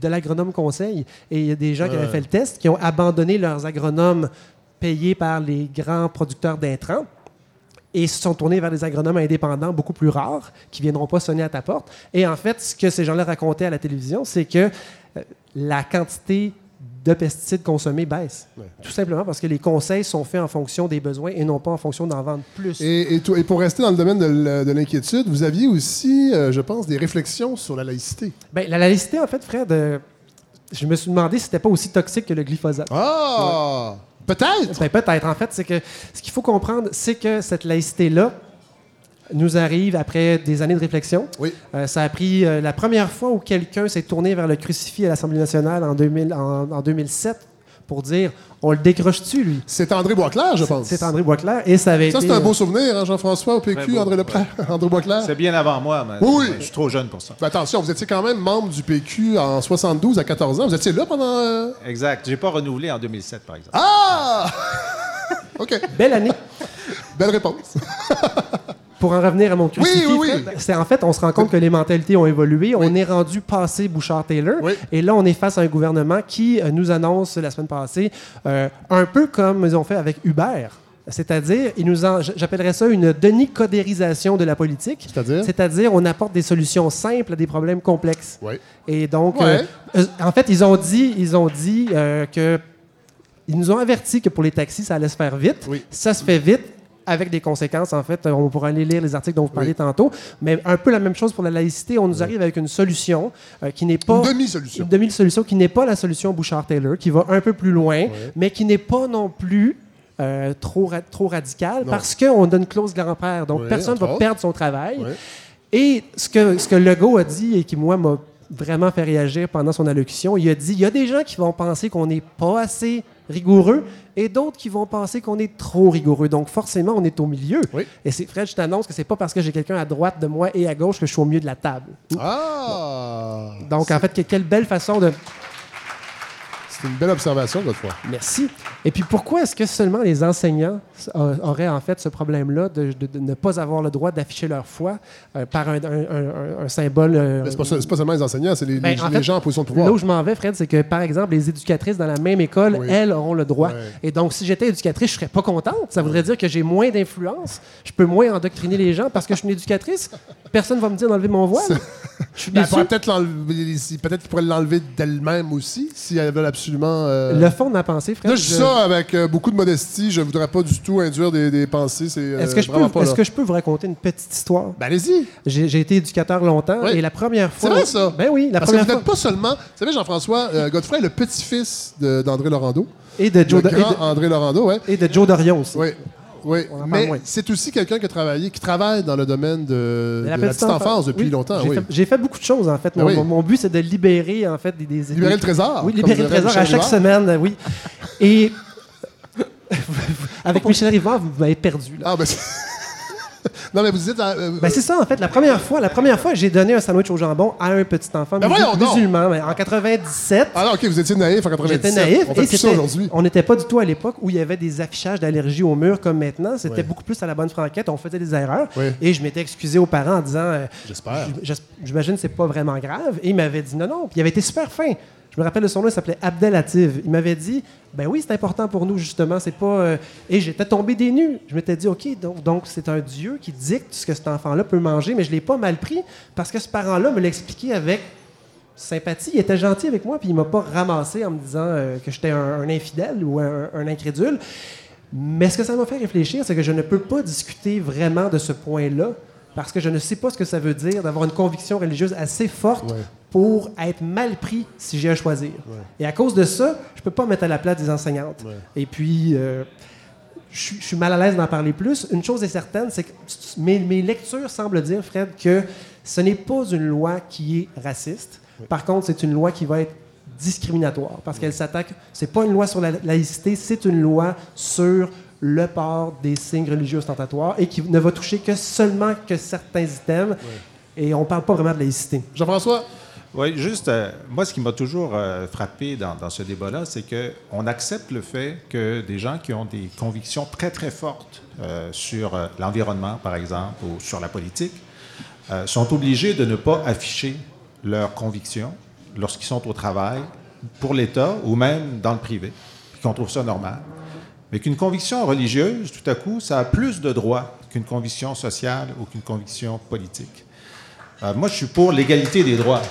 de l'agronome conseil. Et il y a des gens qui avaient fait le test qui ont abandonné leurs agronomes payés par les grands producteurs d'intrants et se sont tournés vers des agronomes indépendants beaucoup plus rares qui viendront pas sonner à ta porte. Et en fait, ce que ces gens-là racontaient à la télévision, c'est que euh, la quantité de pesticides consommés baisse. Ouais. Tout simplement parce que les conseils sont faits en fonction des besoins et non pas en fonction d'en vendre plus. Et, et tout- et pour rester dans le domaine de l'inquiétude, vous aviez aussi, euh, je pense, des réflexions sur la laïcité. Ben, la laïcité, en fait, Fred, euh, je me suis demandé si c'était pas aussi toxique que le glyphosate. Ah! Peut-être! Ben, peut-être. En fait, c'est que ce qu'il faut comprendre, c'est que cette laïcité-là nous arrive après des années de réflexion. Oui. Euh, ça a pris euh, la première fois où quelqu'un s'est tourné vers le crucifix à l'Assemblée nationale en, 2000 en, en 2007 pour dire on le décroche-tu, lui? C'est André Boisclair, je pense. C'est André Boisclair et ça avait Ça, été. c'est un euh, beau souvenir, hein, Jean-François, au PQ, André Leclerc, André Boisclair. C'est bien avant moi, mais Oui. je suis trop jeune pour ça. Mais attention, vous étiez quand même membre du PQ en 72 à 14 ans. Vous étiez là pendant. euh, Exact. J'ai pas renouvelé en 2007, par exemple. Ah! OK. Belle année. Belle réponse. Pour en revenir à mon crucifix, oui, oui. Fred, c'est en fait, on se rend compte que les mentalités ont évolué. On est rendu passé Bouchard-Taylor. Et là, on est face à un gouvernement qui euh, nous annonce la semaine passée, euh, un peu comme ils ont fait avec Uber. C'est-à-dire, nous j'appellerais ça une denicodérisation de la politique. C'est-à-dire? C'est-à-dire, on apporte des solutions simples à des problèmes complexes. Oui. Et donc, Ouais. euh, euh, en fait, ils ont dit, ils ont dit euh, que ils nous ont averti que pour les taxis, ça allait se faire vite. Oui. Ça se fait vite avec des conséquences, en fait. On pourra aller lire les articles dont vous parliez Oui. tantôt. Mais un peu la même chose pour la laïcité. On nous arrive avec une solution euh, qui n'est pas... Une demi-solution. Une demi-solution qui n'est pas la solution Bouchard-Taylor, qui va un peu plus loin, mais qui n'est pas non plus euh, trop, ra- trop radicale Non. parce qu'on une clause grand-père. Donc, Oui, personne ne va autres. perdre son travail. Et ce que, ce que Legault a dit et qui, moi, m'a vraiment fait réagir pendant son allocution, il a dit il y a des gens qui vont penser qu'on n'est pas assez rigoureux et d'autres qui vont penser qu'on est trop rigoureux. Donc, forcément, on est au milieu. Oui. Et c'est Fred, je t'annonce que c'est pas parce que j'ai quelqu'un à droite de moi et à gauche que je suis au milieu de la table. Ah! Donc, en fait, que- quelle belle façon de. C'est une belle observation, Godefroy. Merci. Et puis pourquoi est-ce que seulement les enseignants auraient en fait ce problème-là de, de- de ne pas avoir le droit d'afficher leur foi euh, par un, un- un- un symbole euh, c'est pas, seulement les enseignants, c'est les, Ben, les- en les fait, gens en position de pouvoir. Là où je m'en vais, Fred, c'est que, par exemple, les éducatrices dans la même école, Oui. elles auront le droit. Et donc, si j'étais éducatrice, je serais pas contente. Ça voudrait dire que j'ai moins d'influence. Je peux moins endoctriner les gens parce que je suis une éducatrice. Personne va me dire d'enlever mon voile. Je suis Ben, elle peut-être peut-être qu'ils pourraient l'enlever d'elle-même aussi, si elles veulent absolument absolument. euh, Le fond de ma pensée, Fred. Là, je dis ça avec euh, beaucoup de modestie. Je voudrais pas du tout induire des, des pensées. C'est euh, Est-ce que, je peux, pas est-ce là. que je peux vous raconter une petite histoire? Ben, allez-y. J'ai j'ai été éducateur longtemps Oui. et la première fois. C'est vrai, ça? Ben oui, la Parce que première vous fois. n'êtes pas seulement. Vous savez, Jean-François, Godefroy est le petit-fils de- d'André Laurando. Et de Le Joe, grand et de- André Laurando, ouais. et de Joe Dorion aussi. Oui. Oui, On en parle mais c'est aussi quelqu'un qui a travaillé, qui travaille dans le domaine de, la petite enfance depuis Oui, longtemps. J'ai Oui. fait, beaucoup de choses, en fait. Mon, oui. mon- mon but, c'est de libérer, en fait, des... des Libérer le trésor. Oui, libérer le trésor à chaque semaine, oui. Et avec Michel Rivard, vous m'avez perdu. Là. Ah, ben, c'est- non, mais vous dites. euh, Ben, c'est ça, en fait. La première fois, la première fois, j'ai donné un sandwich au jambon à un petit enfant Ben musulman. mais en 97, Ah non, ok, vous étiez naïf en 97. J'étais naïf On fait et plus ça aujourd'hui. on n'était pas du tout à l'époque où il y avait des affichages d'allergie au mur comme maintenant. C'était beaucoup plus à la bonne franquette. On faisait des erreurs. Et je m'étais excusé aux parents en disant euh, J'espère. J'imagine que c'est pas vraiment grave. Et il m'avait dit non, non. Puis il avait été super fin. Je me rappelle de son nom, il s'appelait Abdelatif. Il m'avait dit ben oui, c'est important pour nous, justement. C'est pas. euh, Et j'étais tombé des nues. Je m'étais dit OK, donc c'est un Dieu qui dicte ce que cet enfant-là peut manger, mais je l'ai pas mal pris parce que ce parent-là me l'a expliqué avec sympathie. Il était gentil avec moi, puis il m'a pas ramassé en me disant euh, que j'étais un, infidèle ou un, incrédule. Mais ce que ça m'a fait réfléchir, c'est que je ne peux pas discuter vraiment de ce point-là parce que je ne sais pas ce que ça veut dire d'avoir une conviction religieuse assez forte. Pour être mal pris si j'ai à choisir. Et à cause de ça, je peux pas me mettre à la place des enseignantes. Ouais. Et puis, euh, je suis- mal à l'aise d'en parler plus. Une chose est certaine, c'est que mes, mes lectures semblent dire, Fred, que ce n'est pas une loi qui est raciste. Par contre, c'est une loi qui va être discriminatoire parce qu'elle s'attaque. C'est pas une loi sur la laïcité, c'est une loi sur le port des signes religieux ostentatoires et qui ne va toucher que seulement que certains items. Et on parle pas vraiment de laïcité. Jean-François, Oui, juste, euh, moi, ce qui m'a toujours euh, frappé dans, ce débat-là, c'est qu'on accepte le fait que des gens qui ont des convictions très, très fortes euh, sur l'environnement, par exemple, ou sur la politique, sont obligés de ne pas afficher leurs convictions lorsqu'ils sont au travail, pour l'État ou même dans le privé, puis qu'on trouve ça normal. Mais qu'une conviction religieuse, tout à coup, ça a plus de droits qu'une conviction sociale ou qu'une conviction politique. Moi, je suis pour l'égalité des droits.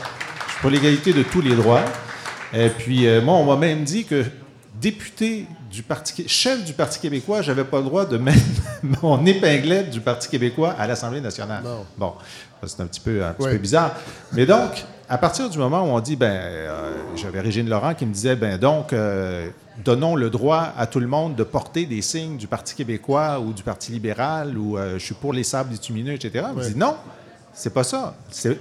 Pour l'égalité de tous les droits. Et puis, euh, moi, on m'a même dit que député du Parti, chef du Parti québécois, j'avais pas le droit de mettre mon épinglette du Parti québécois à l'Assemblée nationale. Non. Bon, c'est un petit peu, un petit Ouais. peu bizarre. Mais donc, à partir du moment où on dit, ben, euh, j'avais Régine Laurent qui me disait, ben, donc, euh, donnons le droit à tout le monde de porter des signes du Parti québécois ou du Parti libéral ou euh, je suis pour les sables bitumineux, etc. On me dit, non, c'est pas ça.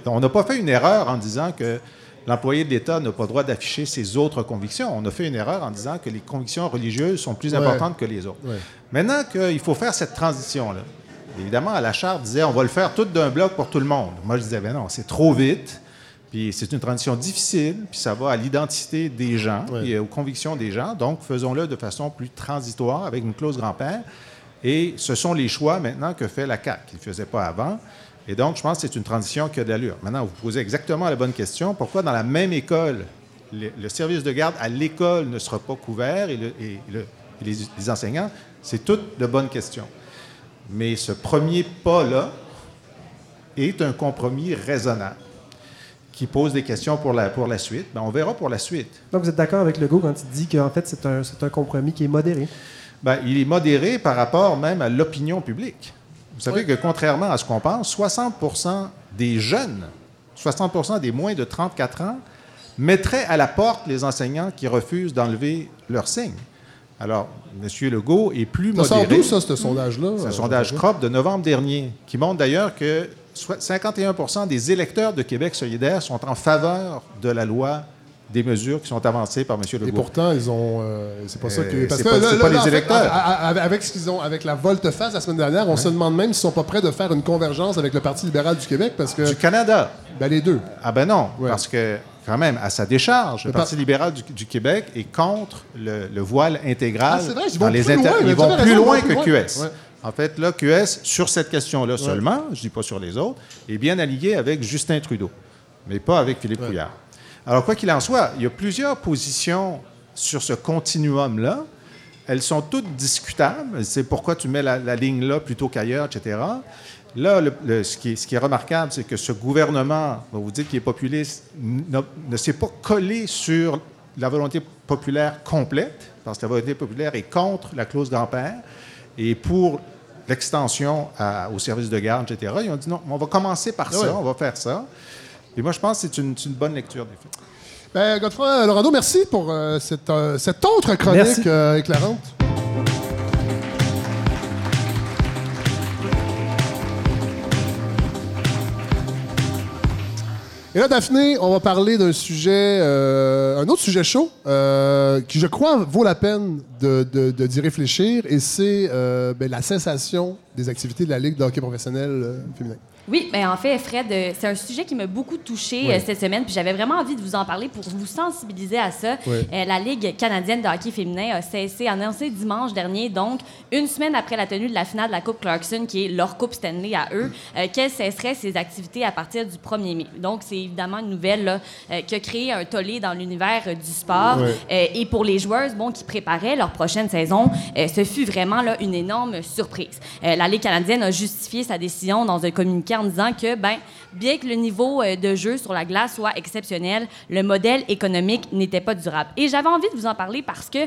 On n'a pas fait une erreur en disant que l'employé de l'État n'a pas le droit d'afficher ses autres convictions. On a fait une erreur en disant que les convictions religieuses sont plus Ouais. importantes que les autres. Ouais. Maintenant qu'il faut faire cette transition-là, évidemment, à la charte disait on va le faire tout d'un bloc pour tout le monde. Moi, je disais, ben non, c'est trop vite. Puis c'est une transition difficile, puis ça va à l'identité des gens Ouais. et aux convictions des gens. Donc, faisons-le de façon plus transitoire avec une clause grand-père. Et ce sont les choix maintenant que fait la CAQ, qui ne le faisait pas avant. Et donc, je pense que c'est une transition qui a de l'allure. Maintenant, vous posez exactement la bonne question. Pourquoi dans la même école, le, le service de garde à l'école ne sera pas couvert et, le- et le- et les, les enseignants? C'est toutes de bonnes questions. Mais ce premier pas-là est un compromis raisonnable qui pose des questions pour la, pour la suite. Ben, on verra pour la suite. Donc, vous êtes d'accord avec Legault quand il dit qu'en fait, c'est un, un compromis qui est modéré? Ben, il est modéré par rapport même à l'opinion publique. Vous savez que contrairement à ce qu'on pense, 60% des jeunes, 60% des moins de 34 ans, mettraient à la porte les enseignants qui refusent d'enlever leur signe. Alors, M. Legault est plus ça sort modéré. d'où, ça, ce sondage-là? C'est un sondage? CROP de novembre dernier qui montre d'ailleurs que soit 51% des électeurs de Québec solidaire sont en faveur de la loi des mesures qui sont avancées par M. Legault. Et pourtant, ils ont. euh, c'est pas ça que. Euh, Parce que pas- là, pas là, les en fait, électeurs. avec ce qu'ils ont, avec la volte-face la semaine dernière, on se demande même s'ils sont pas prêts de faire une convergence avec le Parti libéral du Québec parce que. Du Canada. Ben, les deux. Ah ben non, Ouais. parce que quand même, à sa décharge, le Le par- Parti libéral du, du Québec est contre le, le voile intégral. Ah, vrai, ils dans les inter- loin, Ils vont plus loin que loin. QS. Ouais. En fait, là, QS, sur cette question-là seulement, je dis pas sur les autres, est bien allié avec Justin Trudeau, mais pas avec Philippe Couillard. Alors, quoi qu'il en soit, il y a plusieurs positions sur ce continuum-là. Elles sont toutes discutables. C'est pourquoi tu mets la, la ligne là plutôt qu'ailleurs, etc. Là, le- le- ce, qui est, ce qui est remarquable, c'est que ce gouvernement, dont vous dites qu'il est populiste, ne s'est pas collé sur la volonté populaire complète, parce que la volonté populaire est contre la clause grand-père, et pour l'extension au service de garde, etc., ils ont dit non, on va commencer par ça, Ouais. on va faire ça. Et moi, je pense que c'est une, bonne lecture des faits. Ben, Godefroy Lorando, merci pour euh, cette, euh, cette autre chronique euh, éclairante. Et là, Daphné, on va parler d'un sujet, euh, un autre sujet chaud, euh, qui, je crois, vaut la peine de- de- de- d'y réfléchir, et c'est euh, ben, la cessation des activités de la Ligue de hockey professionnel euh, féminin. Oui, mais en fait, Fred, euh, c'est un sujet qui m'a beaucoup touché Oui. cette semaine, puis j'avais vraiment envie de vous en parler pour vous sensibiliser à ça. Oui. La Ligue canadienne de hockey féminin a cessé, a annoncé dimanche dernier, donc une semaine après la tenue de la finale de la Coupe Clarkson, qui est leur Coupe Stanley à eux, euh, qu'elle cesserait ses activités à partir du 1er mai? Donc, c'est évidemment une nouvelle là, qui a créé un tollé dans l'univers du sport. Oui. Et pour les joueuses bon, qui préparaient leur prochaine saison, euh, ce fut vraiment là, une énorme surprise. Euh, la Ligue canadienne a justifié sa décision dans un communiqué en disant que, ben, bien que le niveau euh, de jeu sur la glace soit exceptionnel, le modèle économique n'était pas durable. Et j'avais envie de vous en parler parce que,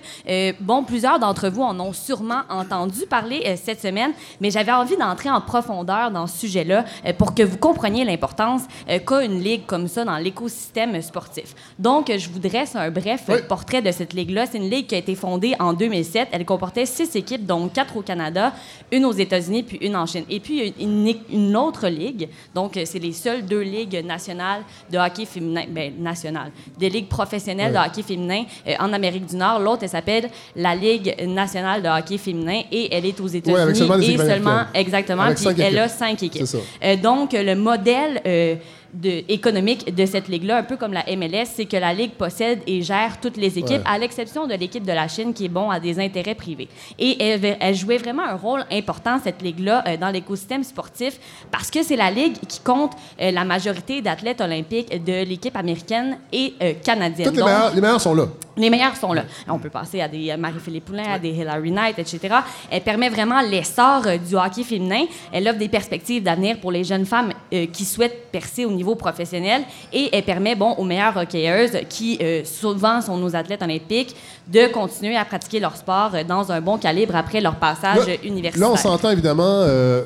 bon, plusieurs d'entre vous en ont sûrement entendu parler cette semaine, mais j'avais envie d'entrer en profondeur dans ce sujet-là pour que vous compreniez l'importance qu'a une ligue comme ça dans l'écosystème sportif. Donc, je vous dresse un bref Oui. portrait de cette ligue-là. C'est une ligue qui a été fondée en 2007. Elle comportait six équipes, dont quatre au Canada, une aux États-Unis, puis une en Chine. Et puis, une, une- une autre ligue. Donc, euh, c'est les seules deux ligues nationales de hockey féminin. Ben, nationales. Des ligues professionnelles de hockey féminin euh, en Amérique du Nord. L'autre, elle s'appelle la Ligue nationale de hockey féminin et elle est aux États-Unis. seulement des et seulement, exactement. Avec Puis elle a cinq équipes. Euh, donc, le modèle euh, de, économique de cette ligue-là, un peu comme la MLS, c'est que la ligue possède et gère toutes les équipes, Ouais. à l'exception de l'équipe de la Chine qui est bon à des intérêts privés. Et elle, elle jouait vraiment un rôle important, cette ligue-là, euh, dans l'écosystème sportif, parce que c'est la ligue qui compte euh, la majorité d'athlètes olympiques de l'équipe américaine et euh, canadienne. Toutes les Donc, meilleurs, les meilleurs sont là. Les meilleurs sont là. On peut passer à des euh, Marie-Philippe Poulin, à des Hillary Knight, etc. Elle permet vraiment l'essor euh, du hockey féminin. Elle offre des perspectives d'avenir pour les jeunes femmes euh, qui souhaitent percer au niveau professionnel. Et elle permet, bon, aux meilleures hockeyeuses, qui euh, souvent sont nos athlètes olympiques, de continuer à pratiquer leur sport dans un bon calibre après leur passage Là, universitaire. Là, on s'entend évidemment, euh,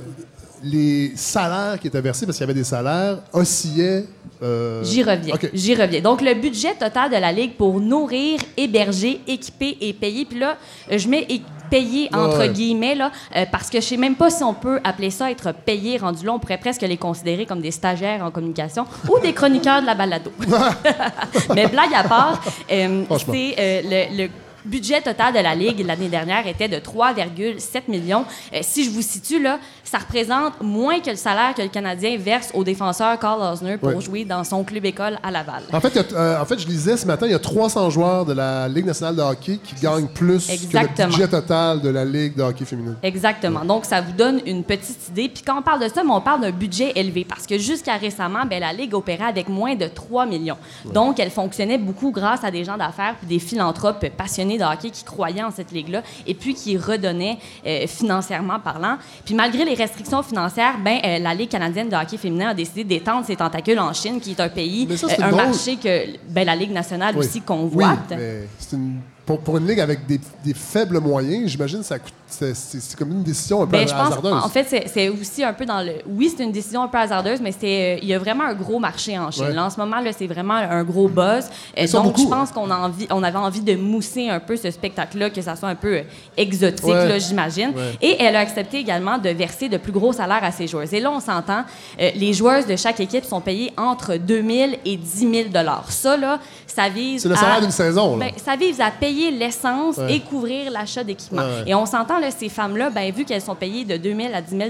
les salaires qui étaient versés, parce qu'il y avait des salaires, oscillaient. Euh, J'y reviens. J'y reviens. Donc, le budget total de la Ligue pour nourrir, héberger, équiper et payer. Puis là, je mets payer entre Ouais. guillemets, là, euh, parce que je sais même pas si on peut appeler ça être payé rendu là. On pourrait presque les considérer comme des stagiaires en communication ou des chroniqueurs de la balado. Mais blague à part, euh, c'est euh, le, le budget total de la Ligue l'année dernière était de 3,7 millions. Euh, si je vous situe, là, ça représente moins que le salaire que le Canadien verse au défenseur Carl Osner pour jouer dans son club école à Laval. En fait, a- euh, en fait, je lisais ce matin, il y a 300 joueurs de la Ligue nationale de hockey qui gagnent plus que le budget total de la Ligue de hockey féminin. Exactement. Donc, ça vous donne une petite idée. Puis quand on parle de ça, on parle d'un budget élevé parce que jusqu'à récemment, ben, la Ligue opérait avec moins de 3 millions. Donc, elle fonctionnait beaucoup grâce à des gens d'affaires puis des philanthropes passionnés de hockey qui croyaient en cette Ligue-là et puis qui redonnaient euh, financièrement parlant. Puis malgré les restrictions financières, ben, euh, la Ligue canadienne de hockey féminin a décidé d'étendre ses tentacules en Chine, qui est un pays, euh, un drôle. marché que ben, la Ligue nationale Oui. aussi convoite. Oui, c'est une- pour, pour une ligue avec des, des faibles moyens, j'imagine que c'est, comme une décision un peu Ben, je pense, hasardeuse. en fait, c'est- aussi un peu dans le. Oui, c'est une décision un peu hasardeuse, mais c'est, euh, il y a vraiment un gros marché en Chine. Ouais. Là, en ce moment, c'est vraiment un gros buzz. Euh, Ils donc, beaucoup, je pense qu'on on avait envie de mousser un peu ce spectacle-là, que ça soit un peu euh, exotique, Ouais. j'imagine. Ouais. Et elle a accepté également de verser de plus gros salaires à ses joueuses. Et là, on s'entend, euh, les joueuses de chaque équipe sont payées entre 2 000 et 10 000 Ça, là, ça vise. C'est le salaire d'une saison. là. ben, ça vise à payer l'essence Ouais. et couvrir l'achat. Ouais, ouais. Et on s'entend, là, ces femmes-là, ben, vu qu'elles sont payées de 2 000 à 10 000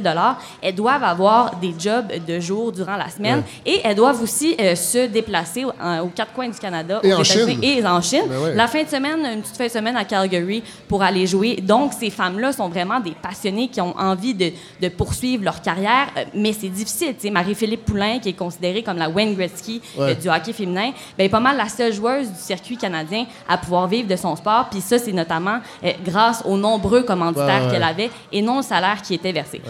elles doivent avoir des jobs de jour durant la semaine et elles doivent aussi euh, se déplacer en- aux quatre coins du Canada, Et aux en États-Unis Chine. et en Chine. Ben. La fin de semaine, une petite fin de semaine à Calgary pour aller jouer. Donc, ces femmes-là sont vraiment des passionnées qui ont envie de, de poursuivre leur carrière, euh, mais c'est difficile. Marie-Philippe Poulain, qui est considérée comme la Wayne Gretzky euh, Ouais. du hockey féminin, ben, est pas mal la seule joueuse du circuit canadien à pouvoir vivre de son sport. Puis ça, c'est notamment euh, grâce aux nombreux commanditaires Ouais, ouais. qu'elle avait et non au salaire qui était versé.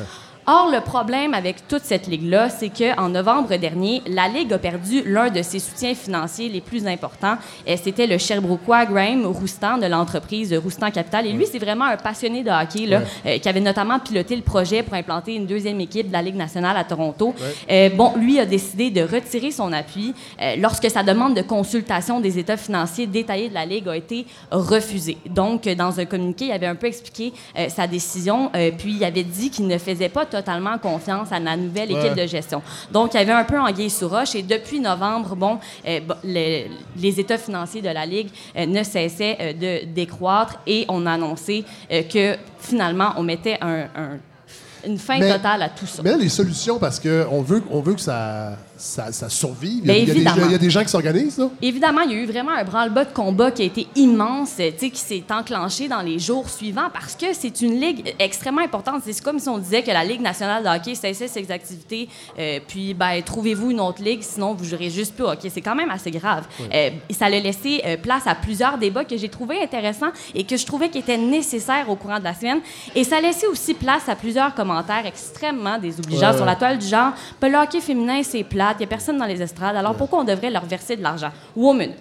Or, le problème avec toute cette ligue-là, c'est qu'en novembre dernier, la Ligue a perdu l'un de ses soutiens financiers les plus importants. Et C'était le Sherbrookeois Graham Roustan de l'entreprise Roustan Capital. Et lui, c'est vraiment un passionné de hockey là, euh, qui avait notamment piloté le projet pour implanter une deuxième équipe de la Ligue nationale à Toronto. Euh, bon, lui a décidé de retirer son appui euh, lorsque sa demande de consultation des états financiers détaillés de la Ligue a été refusée. Donc, euh, dans un communiqué, il avait un peu expliqué euh, sa décision, euh, puis il avait dit qu'il ne faisait pas totalement confiance à la nouvelle équipe Ouais. de gestion. Donc, il y avait un peu anguille sous roche, et depuis novembre, bon, euh, les états financiers de la Ligue euh, ne cessaient euh, de décroître, et on a annoncé que finalement, on mettait un- un- une fin Mais- totale à tout ça. Mais les solutions, parce qu'on veut, on veut que ça, ça, ça survive. Il y, a, Ben, il y a des, il y a des gens qui s'organisent, là. Évidemment, il y a eu vraiment un branle-bas de combat qui a été immense, qui s'est enclenché dans les jours suivants parce que c'est une ligue extrêmement importante. C'est comme si on disait que la Ligue nationale de hockey cessait ses activités, euh, puis ben, trouvez-vous une autre ligue, sinon vous jouerez juste plus au hockey. C'est quand même assez grave. Euh, ça a laissé euh, place à plusieurs débats que j'ai trouvés intéressants et que je trouvais qui étaient nécessaires au courant de la semaine. Et ça a laissé aussi place à plusieurs commentaires extrêmement désobligeants Ouais, sur la toile du genre Ben, le hockey féminin, c'est il n'y a personne dans les estrades, alors pourquoi on devrait leur verser de l'argent? Ou aux minutes.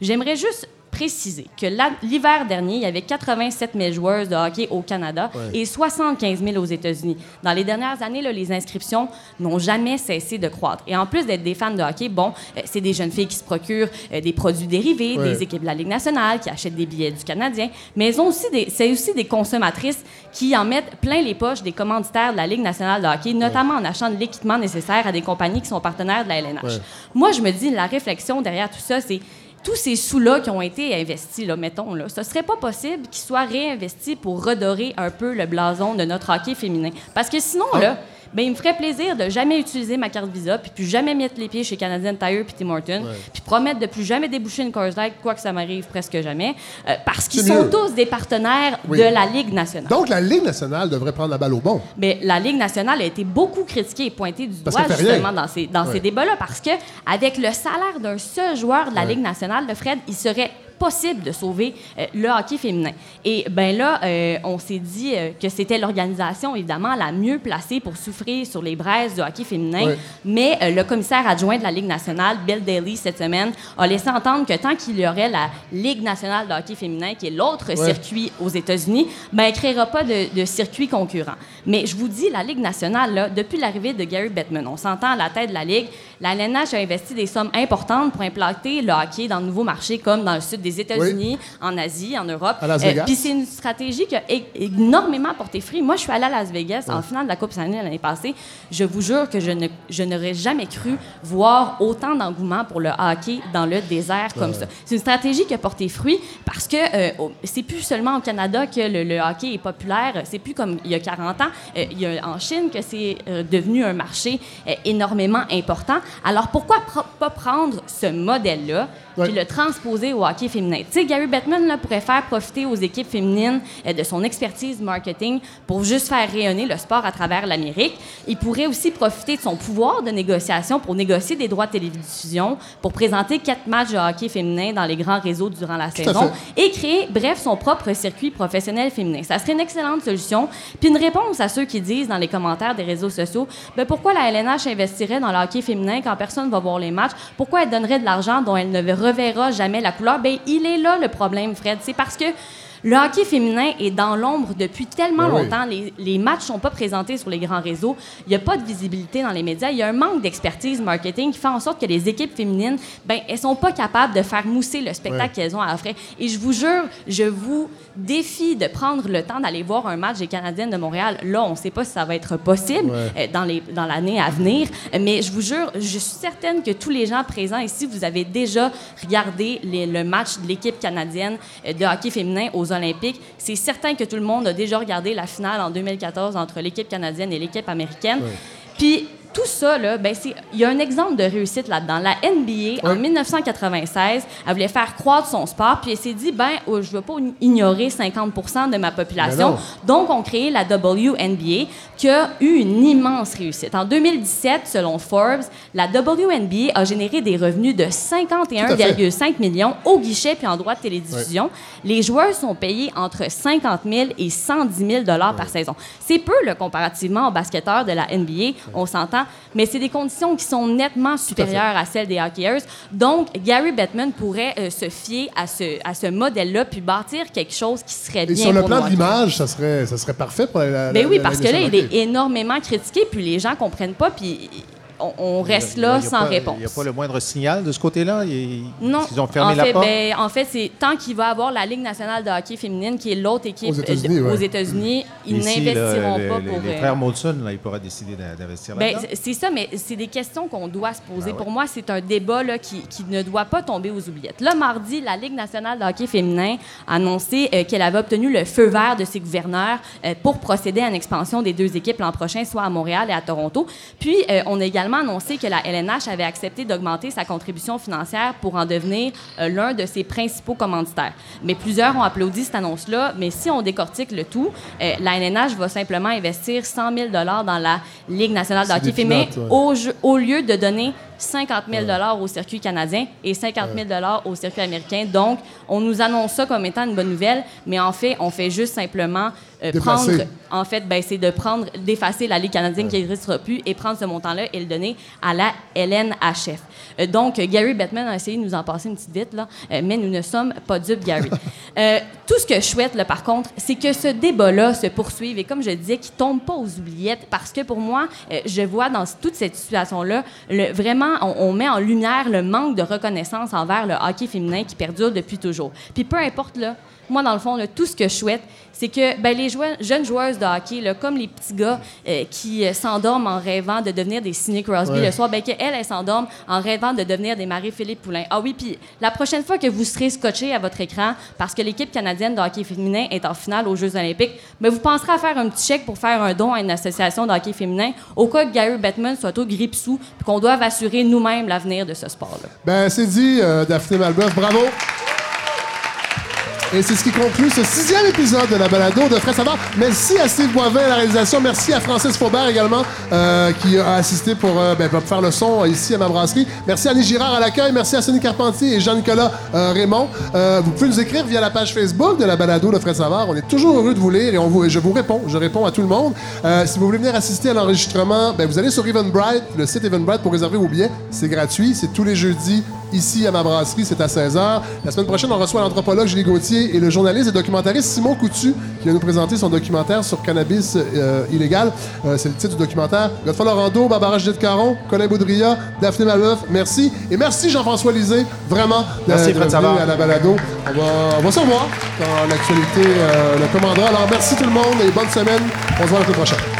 J'aimerais juste préciser que l'hiver dernier, il y avait 87 000 joueurs de hockey au Canada et 75 000 aux États-Unis. Dans les dernières années, là, les inscriptions n'ont jamais cessé de croître. Et en plus d'être des fans de hockey, bon, euh, c'est des jeunes filles qui se procurent euh, des produits dérivés, Ouais. des équipes de la Ligue nationale, qui achètent des billets du Canadien, mais elles ont aussi des, c'est aussi des consommatrices qui en mettent plein les poches des commanditaires de la Ligue nationale de hockey, notamment en achetant de l'équipement nécessaire à des compagnies qui sont partenaires de la LNH. Moi, je me dis, la réflexion derrière tout ça, c'est tous ces sous-là qui ont été investis, là, mettons, là, ce serait pas possible qu'ils soient réinvestis pour redorer un peu le blason de notre hockey féminin. Parce que sinon, là, ben, il me ferait plaisir de jamais utiliser ma carte Visa, puis plus jamais mettre les pieds chez Canadian Tire puis Tim Hortons, puis promettre de plus jamais déboucher une Coors Light, quoi que ça m'arrive presque jamais, euh, parce qu'ils sont mieux. tous des partenaires Oui. de la Ligue nationale. Donc, la Ligue nationale devrait prendre la balle au bon. Mais la Ligue nationale a été beaucoup critiquée et pointée du Parce doigt rien. justement dans ces, dans Ouais. ces débats-là parce que avec le salaire d'un seul joueur de la Ligue nationale, le Fred, il serait possible de sauver euh, le hockey féminin. Et ben là, euh, on s'est dit euh, que c'était l'organisation évidemment la mieux placée pour souffrir sur les braises du hockey féminin. Mais le commissaire adjoint de la Ligue nationale, Bill Daly, cette semaine, a laissé entendre que tant qu'il y aurait la Ligue nationale de hockey féminin, qui est l'autre circuit aux États-Unis, ben, elle ne créera pas de, de circuit concurrent. Mais je vous dis, la Ligue nationale, là, depuis l'arrivée de Gary Bettman, on s'entend à la tête de la Ligue, la LNH a investi des sommes importantes pour implanter le hockey dans de nouveaux marchés comme dans le sud des États-Unis, en Asie, en Europe. Euh. Puis c'est une stratégie qui a énormément porté fruit. Moi, je suis allée à Las Vegas en finale de la Coupe Stanley l'année passée. Je vous jure que je ne je n'aurais jamais cru voir autant d'engouement pour le hockey dans le désert comme ça. C'est une stratégie qui a porté fruit parce que euh, c'est plus seulement au Canada que le, le hockey est populaire. C'est plus comme il y a 40 ans. Euh, il y a en Chine que c'est euh, devenu un marché euh, énormément important. Alors pourquoi pr- pas prendre ce modèle-là puis le transposer au hockey féminin? Tu sais, Gary Bettman là, pourrait faire profiter aux équipes féminines euh, de son expertise marketing pour juste faire rayonner le sport à travers l'Amérique. Il pourrait aussi profiter de son pouvoir de négociation pour négocier des droits de télévision, pour présenter quatre matchs de hockey féminin dans les grands réseaux durant la saison et créer, bref, son propre circuit professionnel féminin. Ça serait une excellente solution. Puis une réponse à ceux qui disent dans les commentaires des réseaux sociaux, ben pourquoi la LNH investirait dans le hockey féminin quand personne va voir les matchs? Pourquoi elle donnerait de l'argent dont elle ne reverra jamais la couleur? Ben il est là le problème, Fred. C'est parce que le hockey féminin est dans l'ombre depuis tellement Ben oui. longtemps. Les, les matchs sont pas présentés sur les grands réseaux. Il n'y a pas de visibilité dans les médias. Il y a un manque d'expertise marketing qui fait en sorte que les équipes féminines, ben, elles sont pas capables de faire mousser le spectacle qu'elles ont à offrir. Et je vous jure, je vous défie de prendre le temps d'aller voir un match des Canadiennes de Montréal. Là, on ne sait pas si ça va être possible euh, dans les dans l'année à venir. Mais je vous jure, je suis certaine que tous les gens présents ici, vous avez déjà regardé les- le match de l'équipe canadienne euh, de hockey féminin aux Olympiques. C'est certain que tout le monde a déjà regardé la finale en 2014 entre l'équipe canadienne et l'équipe américaine. Puis tout ça, là, ben, c'est- il y a un exemple de réussite là-dedans. La NBA, en 1996, elle voulait faire croître son sport, puis elle s'est dit, ben, oh, je ne veux pas ignorer 50% de ma population. Donc, on crée la WNBA, qui a eu une immense réussite. En 2017, selon Forbes, la WNBA a généré des revenus de 51,5 millions au guichet puis en droit de télédiffusion. Les joueurs sont payés entre 50 000 et 110 000 dollars par saison. C'est peu, là, comparativement aux basketteurs de la NBA, on s'entend, mais c'est des conditions qui sont nettement supérieures à, celles des hockeyeurs. Donc, Gary Bettman pourrait euh, se fier à ce, à ce modèle-là puis bâtir quelque chose qui serait Et bien sur le pour plan de l'image, ça serait, ça serait parfait pour la. la Ben oui, la- parce que là, il est énormément critiqué, puis les gens comprennent pas, puis on, on reste a- là a sans pas- réponse. Il n'y a pas le moindre signal de ce côté-là? Non. Ils ont fermé en la fait, porte? ben, en fait, c'est tant qu'il va avoir la Ligue nationale de hockey féminine, qui est l'autre équipe Aux États-Unis, euh, ouais. États-Unis, ils n'investiront pas le- pour. Les euh, frères Molson, là, ils pourraient décider d'in- d'investir ben, là-dedans. c'est- c'est ça, mais c'est des questions qu'on doit se Ben poser. Pour moi, c'est un débat là, qui, qui ne doit pas tomber aux oubliettes. Là, mardi, la Ligue nationale de hockey féminin a annoncé euh, qu'elle avait obtenu le feu vert de ses gouverneurs euh, pour procéder à une expansion des deux équipes l'an prochain, soit à Montréal et à Toronto. Puis, euh, on a également annoncé que la LNH avait accepté d'augmenter sa contribution financière pour en devenir euh, l'un de ses principaux commanditaires. Mais plusieurs ont applaudi cette annonce-là. Mais si on décortique le tout, euh, la LNH va simplement investir 100 000 dans la Ligue nationale de hockey féminin ouais. au, lieu de donner 50 000 au circuit canadien et 50 000 au circuit américain. Donc, on nous annonce ça comme étant une bonne nouvelle, mais en fait, on fait juste simplement euh, prendre... En fait, ben, c'est de prendre, d'effacer la Ligue canadienne qui n'existera plus et prendre ce montant-là et le donner à la LNHF. Euh, donc, Gary Bettman a essayé de nous en passer une petite vite, là, euh, mais nous ne sommes pas dupes, Gary. Tout ce que je souhaite, là, par contre, c'est que ce débat-là se poursuive et, comme je disais, qu'il ne tombe pas aux oubliettes parce que pour moi, je vois dans toute cette situation-là, vraiment, on, on met en lumière le manque de reconnaissance envers le hockey féminin qui perdure depuis toujours. Puis peu importe, là, moi, dans le fond, là, tout ce que je souhaite, c'est que ben, les joueurs- jeunes joueuses de hockey, là, comme les petits gars euh, qui euh, s'endorment en rêvant de devenir des Sidney Crosby Ouais. le soir, ben, qu'elles, elles s'endorment en rêvant de devenir des Marie-Philippe Poulain. Ah oui, puis la prochaine fois que vous serez scotché à votre écran parce que l'équipe canadienne de hockey féminin est en finale aux Jeux olympiques, ben, vous penserez à faire un petit chèque pour faire un don à une association de hockey féminin au cas que Gary Bettman soit au grippe-sous puis qu'on doive assurer nous-mêmes l'avenir de ce sport-là. Ben, c'est dit, euh, Daphné Malbeuf, bravo. Et c'est ce qui conclut ce sixième épisode de la balado de Frais Savard. Merci à Steve Boivin à la réalisation. Merci à Francis Faubert également, euh, qui a assisté pour, euh, ben, faire le son ici à ma brasserie. Merci à Annie Girard à l'accueil. Merci à Sonny Carpentier et Jean-Nicolas euh, Raymond. Euh, vous pouvez nous écrire via la page Facebook de la balado de Frais Savard. On est toujours heureux de vous lire et on vous, je vous réponds. Je réponds à tout le monde. Euh, si vous voulez venir assister à l'enregistrement, ben, vous allez sur Eventbrite, le site Eventbrite pour réserver vos billets. C'est gratuit. C'est tous les jeudis ici à ma brasserie. C'est à 16h. La semaine prochaine, on reçoit l'anthropologue Julie Gauthier et le journaliste et documentariste Simon Coutu qui va nous présenter son documentaire sur cannabis euh, illégal. Euh, c'est le titre du documentaire. Godefroy Laurando, Barbara Judith Caron, Colin Boudria, Daphné Malbeuf, merci. Et merci Jean-François Lisée, vraiment, Merci, d'être Fred venu Savard. à la balado. On va, on va se revoir quand l'actualité euh, le commandera. Alors merci tout le monde et bonne semaine. On se voit la semaine prochaine.